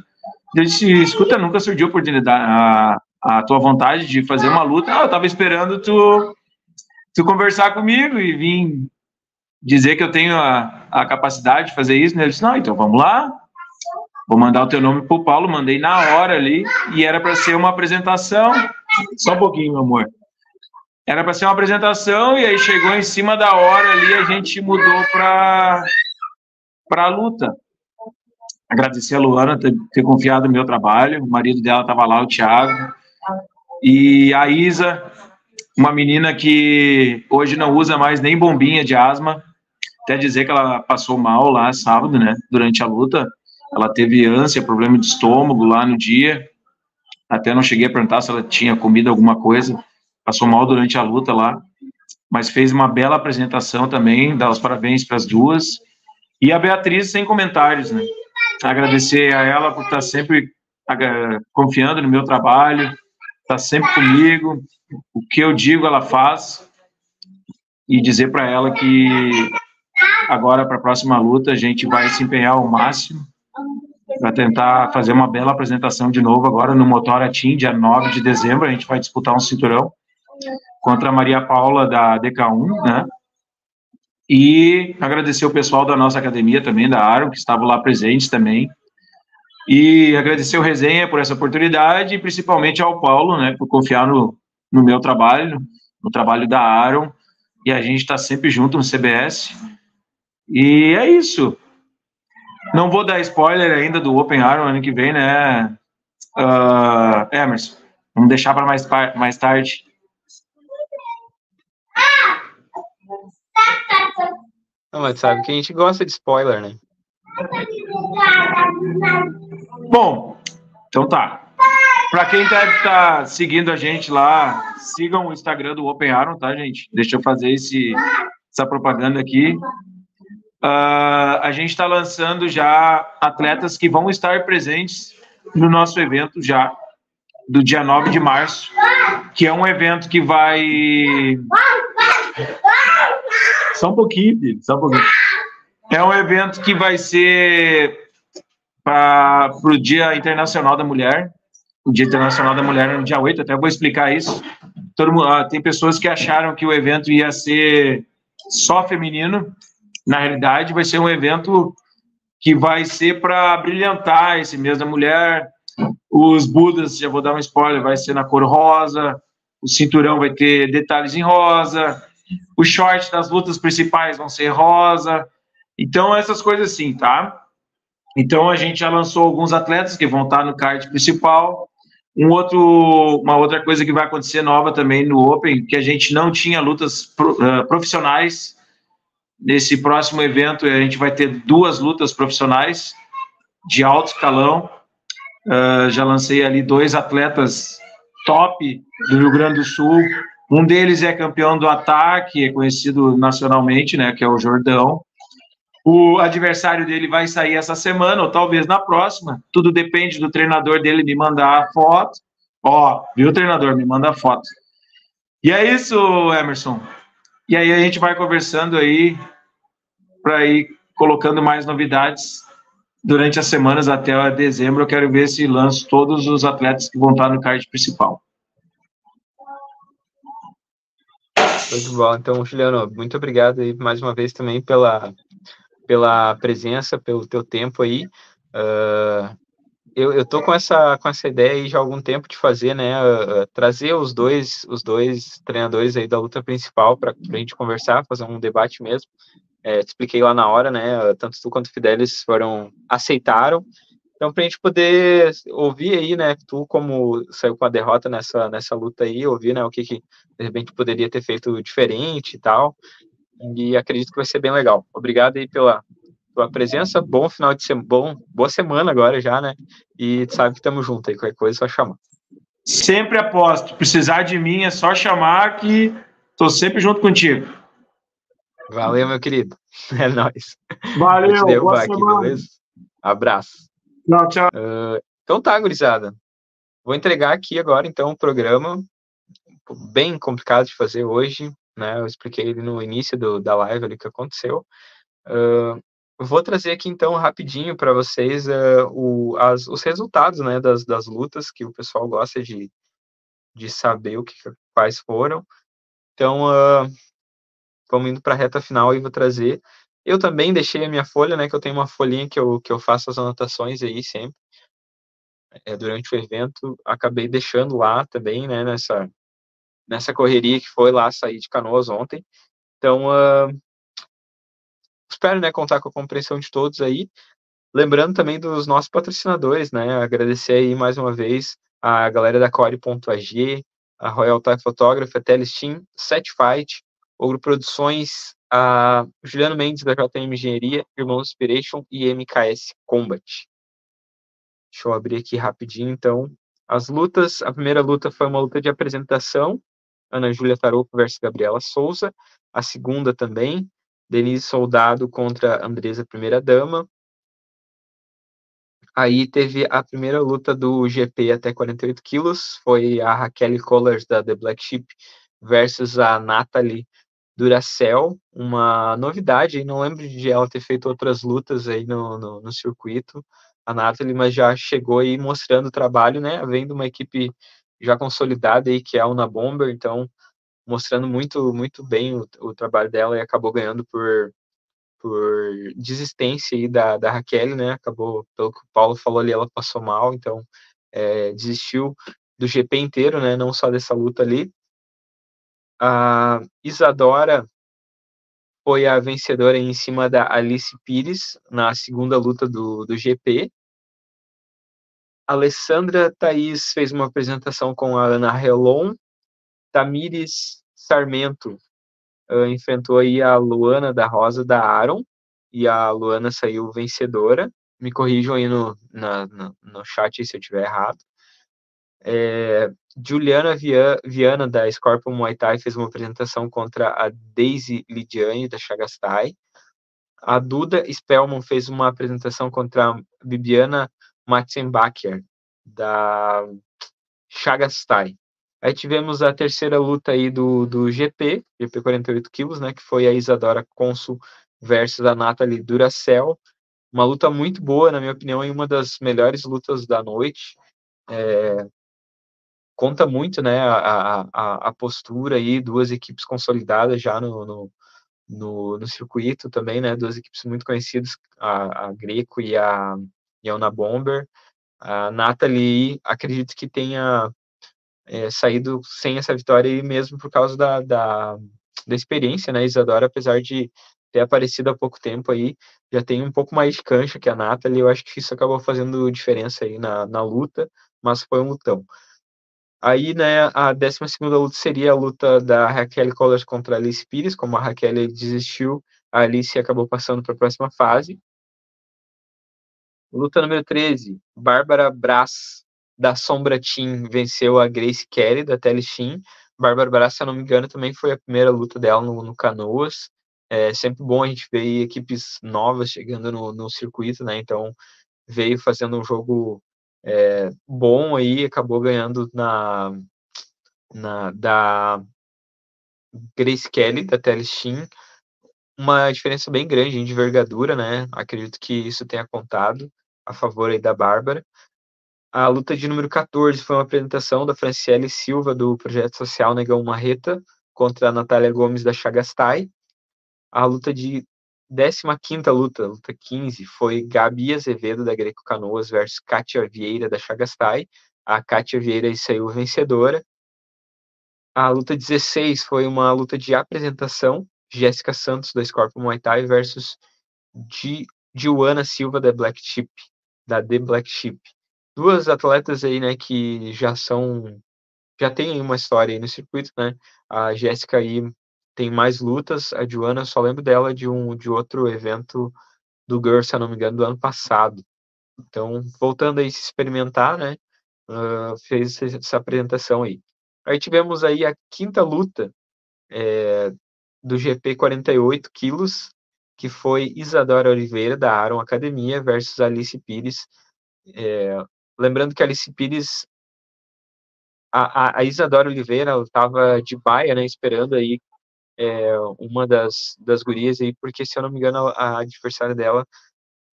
Speaker 5: Eu disse, escuta, nunca surgiu a oportunidade, a, a tua vontade de fazer uma luta. Ah, eu tava esperando tu, tu conversar comigo e vir dizer que eu tenho a, a capacidade de fazer isso. Né? Ele disse, não, então vamos lá. Vou mandar o teu nome pro Paulo, mandei na hora ali, e era para ser uma apresentação. Só um pouquinho, meu amor. Era para ser uma apresentação e aí chegou em cima da hora ali, a gente mudou para a luta. Agradecer a Luana ter, ter confiado no meu trabalho, o marido dela estava lá, o Thiago, e a Isa, uma menina que hoje não usa mais nem bombinha de asma, até dizer que ela passou mal lá sábado, né, durante a luta. Ela teve ânsia, problema de estômago lá no dia. Até não cheguei a perguntar se ela tinha comido alguma coisa passou mal durante a luta lá, mas fez uma bela apresentação também, dá os parabéns para as duas. E a Beatriz, sem comentários, né? Agradecer a ela por estar sempre confiando no meu trabalho, estar sempre comigo, o que eu digo ela faz, e dizer para ela que agora, para a próxima luta, a gente vai se empenhar ao máximo. para tentar fazer uma bela apresentação de novo agora no Motora Team, dia 9 de dezembro. A gente vai disputar um cinturão contra a Maria Paula da DK1, né? E agradecer o pessoal da nossa academia também, da Aaron, que estavam lá presentes também. E agradecer o Resenha por essa oportunidade, e principalmente ao Paulo, né, por confiar no, no meu trabalho, no trabalho da Aaron. E a gente está sempre junto no CBS. E é isso. Não vou dar spoiler ainda do Open Aaron ano que vem, né, uh, Emerson? Vamos deixar para mais, mais tarde.
Speaker 1: Não, mas sabe que a gente gosta de spoiler, né?
Speaker 5: Bom, então tá. Para quem tá, tá seguindo a gente lá, sigam o Instagram do Open Aaron, tá, gente? Deixa eu fazer esse, essa propaganda aqui. Uh, a gente está lançando já atletas que vão estar presentes no nosso evento já, do dia 9 de março, que é um evento que vai. Só um pouquinho, filho, só um pouquinho. É um evento que vai ser para o Dia Internacional da Mulher. O Dia Internacional da Mulher é no dia 8, até vou explicar isso. Todo mundo, ah, tem pessoas que acharam que o evento ia ser só feminino. Na realidade, vai ser um evento que vai ser para brilhantar esse mês da mulher. Os Budas, já vou dar um spoiler, vai ser na cor rosa. O cinturão vai ter detalhes em rosa. Os shorts das lutas principais vão ser rosa. Então, essas coisas assim, tá? Então, a gente já lançou alguns atletas que vão estar no card principal. Um outro, uma outra coisa que vai acontecer nova também no Open, que a gente não tinha lutas uh, profissionais. Nesse próximo evento, a gente vai ter duas lutas profissionais de alto escalão. Uh, já lancei ali dois atletas top do Rio Grande do Sul. Um deles é campeão do ataque, é conhecido nacionalmente, né, que é o Jordão. O adversário dele vai sair essa semana, ou talvez na próxima. Tudo depende do treinador dele me mandar a foto. Ó, viu, treinador? Me manda a foto. E é isso, Emerson. E aí a gente vai conversando aí para ir colocando mais novidades durante as semanas até dezembro. Eu quero ver se lanço todos os atletas que vão estar no card principal.
Speaker 1: Muito bom. Então, Juliano, muito obrigado aí mais uma vez também pela pela presença, pelo teu tempo aí. Uh, eu, eu tô com essa, com essa ideia aí já há algum tempo de fazer, né, uh, trazer os dois, os dois treinadores aí da luta principal para a gente conversar, fazer um debate mesmo. É, te expliquei lá na hora, né, tanto tu quanto o Fidelis foram, aceitaram, então para a gente poder ouvir aí, né, tu como saiu com a derrota nessa, nessa luta aí, ouvir, né, o que que de repente poderia ter feito diferente e tal, e acredito que vai ser bem legal. Obrigado aí pela, pela presença, bom final de semana, bom, boa semana agora já, né? E sabe que estamos juntos aí, qualquer coisa é só chamar.
Speaker 5: Sempre aposto, precisar de mim é só chamar que tô sempre junto contigo.
Speaker 1: Valeu, meu querido. É nóis.
Speaker 5: Valeu, boa aqui, semana. beleza?
Speaker 1: Abraço.
Speaker 5: Tchau, tchau.
Speaker 1: Uh, então tá, gurizada. Vou entregar aqui agora, então, o programa bem complicado de fazer hoje, né? Eu expliquei no início do, da live ali que aconteceu. Uh, vou trazer aqui então rapidinho para vocês uh, o, as, os resultados, né, das, das lutas que o pessoal gosta de, de saber o que quais foram. Então, uh, vamos indo para a reta final e vou trazer. Eu também deixei a minha folha, né, que eu tenho uma folhinha que eu, que eu faço as anotações aí sempre. É, durante o evento, acabei deixando lá também, né, nessa, nessa correria que foi lá sair de Canoas ontem. Então, uh, espero né, contar com a compreensão de todos aí. Lembrando também dos nossos patrocinadores, né? Agradecer aí mais uma vez a galera da Core.ag, a Royal Thai Photography, a Telestim, Set Fight, Ogro Produções, Juliano Mendes da JM Engenharia, Irmãos Inspiration e MKS Combat. Deixa eu abrir aqui rapidinho, então. As lutas, a primeira luta foi uma luta de apresentação, Ana Júlia Tarouco versus Gabriela Souza. A segunda também, Denise Soldado contra Andresa Primeira Dama. Aí teve a primeira luta do GP até 48 quilos, foi a Raquel Collars da The Black Sheep versus a Natalie Duracell, uma novidade, não lembro de ela ter feito outras lutas aí no, no, no circuito, a Nathalie, mas já chegou aí mostrando o trabalho, né? Vendo uma equipe já consolidada aí, que é a Una Bomber, então mostrando muito muito bem o, o trabalho dela e acabou ganhando por, por desistência aí da, da Raquel, né? Acabou, pelo que o Paulo falou ali, ela passou mal, então é, desistiu do GP inteiro, né? Não só dessa luta ali. A Isadora foi a vencedora em cima da Alice Pires na segunda luta do, do GP. Alessandra Thaís fez uma apresentação com a Ana Relon. Tamires Sarmento uh, enfrentou aí a Luana da Rosa da Aaron e a Luana saiu vencedora. Me corrijam aí no, na, no, no chat se eu estiver errado. É, Juliana Viana, da Scorpion Muay Thai, fez uma apresentação contra a Daisy Lidiane, da Chagastai. A Duda Spellman fez uma apresentação contra a Bibiana Matzenbacher, da Chagastai. Aí tivemos a terceira luta aí do, do GP, GP 48 quilos, né, que foi a Isadora Consul versus a Nathalie Duracell. Uma luta muito boa, na minha opinião, e uma das melhores lutas da noite. É, conta muito, né, a, a, a postura aí, duas equipes consolidadas já no, no, no, no circuito também, né, duas equipes muito conhecidas, a, a Greco e a, e a Unabomber. A Nathalie, acredito que tenha é, saído sem essa vitória aí mesmo por causa da, da, da experiência, né, Isadora, apesar de ter aparecido há pouco tempo aí, já tem um pouco mais de cancha que a Nathalie, eu acho que isso acabou fazendo diferença aí na, na luta, mas foi um lutão. Aí, né, a 12 luta seria a luta da Raquel Collers contra a Alice Pires, como a Raquel desistiu, a Alice acabou passando para a próxima fase. Luta número 13, Bárbara Brás, da Sombra Team, venceu a Grace Kelly, da Teleshin. Bárbara Brás, se eu não me engano, também foi a primeira luta dela no, no Canoas. É sempre bom a gente ver equipes novas chegando no, no circuito, né, então veio fazendo um jogo é, bom aí, acabou ganhando na, na da Grace Kelly, da Telestin, uma diferença bem grande de envergadura, né? Acredito que isso tenha contado a favor aí da Bárbara. A luta de número 14 foi uma apresentação da Franciele Silva, do Projeto Social Negão Marreta, contra a Natália Gomes da Chagastai. A luta de 15 luta, luta 15, foi Gabi Azevedo da Greco Canoas versus Kátia Vieira da Chagastai. A Kátia Vieira saiu vencedora. A luta 16 foi uma luta de apresentação, Jéssica Santos da Scorpio Muay Thai versus Joana Silva da Black Chip, da The Black Chip. Duas atletas aí, né, que já são já tem uma história aí no circuito, né? A Jéssica aí tem mais lutas. A Joana, só lembro dela de um de outro evento do Girl, se eu não me engano, do ano passado. Então, voltando aí se experimentar, né? Uh, fez essa apresentação aí. Aí tivemos aí a quinta luta é, do GP 48 quilos, que foi Isadora Oliveira, da Aaron Academia, versus Alice Pires. É, lembrando que Alice Pires, a, a, a Isadora Oliveira, estava de baia, né, esperando aí é, uma das, das gurias aí, porque se eu não me engano, a, adversária dela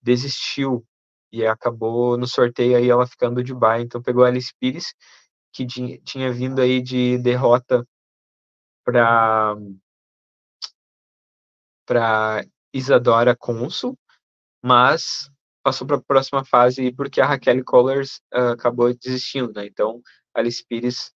Speaker 1: desistiu e acabou no sorteio aí ela ficando de baia. Então pegou a Alice Pires, que tinha, vindo aí de derrota para para Isadora Consul, mas passou para a próxima fase porque a Raquel Collers uh, acabou desistindo, né? Então Alice Pires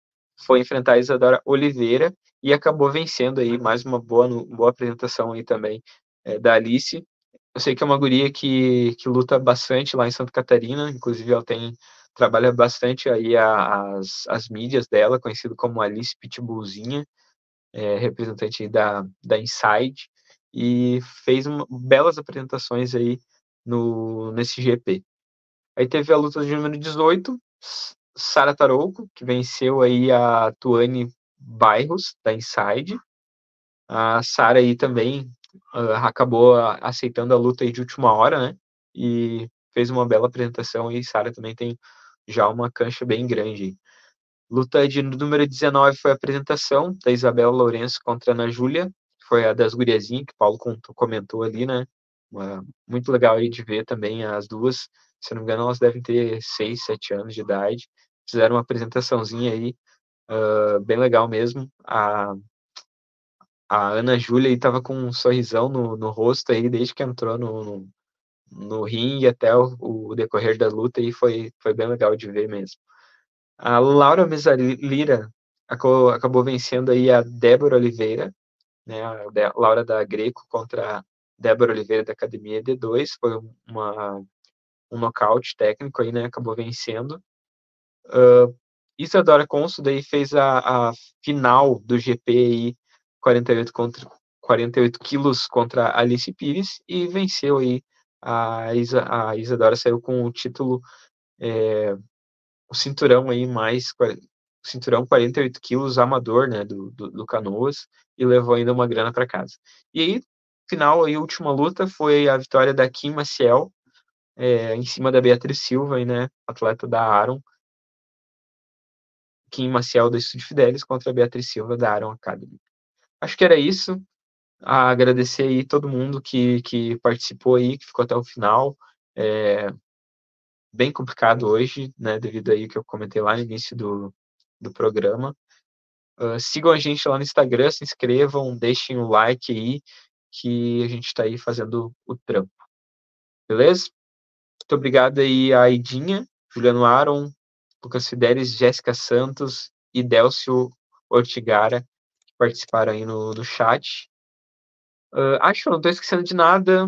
Speaker 1: foi enfrentar a Isadora Oliveira e acabou vencendo aí mais uma boa, boa apresentação aí também é, da Alice. Eu sei que é uma guria que, que luta bastante lá em Santa Catarina, inclusive ela tem trabalha bastante aí as, as mídias dela, conhecido como Alice Pitbullzinha, é, representante da, da Inside, e fez uma, belas apresentações aí no, nesse GP. Aí teve a luta de número 18, Sara Tarouco, que venceu aí a Tuane bairros da Inside. A Sara aí também uh, acabou aceitando a luta de última hora, né? E fez uma bela apresentação e Sara também tem já uma cancha bem grande. Luta de número 19 foi a apresentação da Isabela Lourenço contra a Ana Júlia, foi a das guriazinhas que o Paulo comentou ali, né? Uma, muito legal aí de ver também as duas Se não me engano, elas devem ter 6, 7 anos de idade. Fizeram uma apresentaçãozinha aí, uh, bem legal mesmo. A, a Ana Júlia estava com um sorrisão no, no rosto aí, desde que entrou no, no, no ringue até o, o, decorrer da luta, e foi, foi bem legal de ver mesmo. A Laura Mesalira acabou, acabou vencendo aí a Débora Oliveira, né, a Laura da Greco contra a Débora Oliveira da Academia D2, foi uma, um nocaute técnico aí, né, acabou vencendo. Uh, Isadora Conso daí fez a, a final do GP aí, 48 contra 48 quilos contra Alice Pires e venceu aí a, Isa, a Isadora saiu com o título é, o cinturão aí mais cinturão 48 quilos amador, né, do, do, do, Canoas, e levou ainda uma grana para casa. E aí, final e última luta foi a vitória da Kim Maciel, é, em cima da Beatriz Silva, aí, né, atleta da Aaron. Kim Maciel da Estúdio Fidelis contra a Beatriz Silva da Aaron Academy. Acho que era isso. Agradecer aí todo mundo que, que participou aí, que ficou até o final. É, bem complicado hoje, né, devido aí que eu comentei lá no início do, do programa. Uh, sigam a gente lá no Instagram, se inscrevam, deixem o like aí, que a gente está aí fazendo o trampo. Beleza? Muito obrigado aí a Aidinha, Juliano Aron, Lucas Fidelis, Jéssica Santos e Delcio Ortigara, que participaram aí no, no chat. Uh, acho que não estou esquecendo de nada.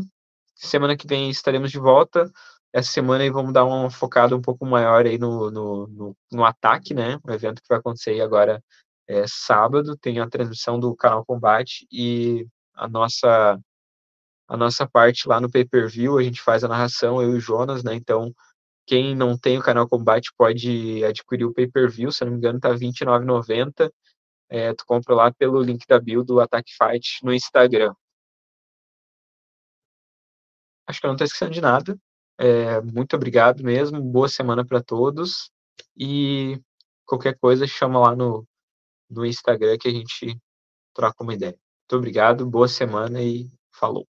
Speaker 1: Semana que vem estaremos de volta essa semana aí vamos dar uma focada um pouco maior aí no, no, no, no ataque, né? Um evento que vai acontecer agora é, sábado, tem a transmissão do canal Combate e a nossa a nossa parte lá no pay-per-view, a gente faz a narração, eu e o Jonas, né? Então, quem não tem o canal Combate pode adquirir o pay-per-view, se não me engano, tá R$29,90. É, tu compra lá pelo link da bio do Attack Fight no Instagram. Acho que eu não tô esquecendo de nada. É, muito obrigado mesmo, boa semana para todos e qualquer coisa chama lá no, no Instagram que a gente troca uma ideia. Muito obrigado, boa semana e falou.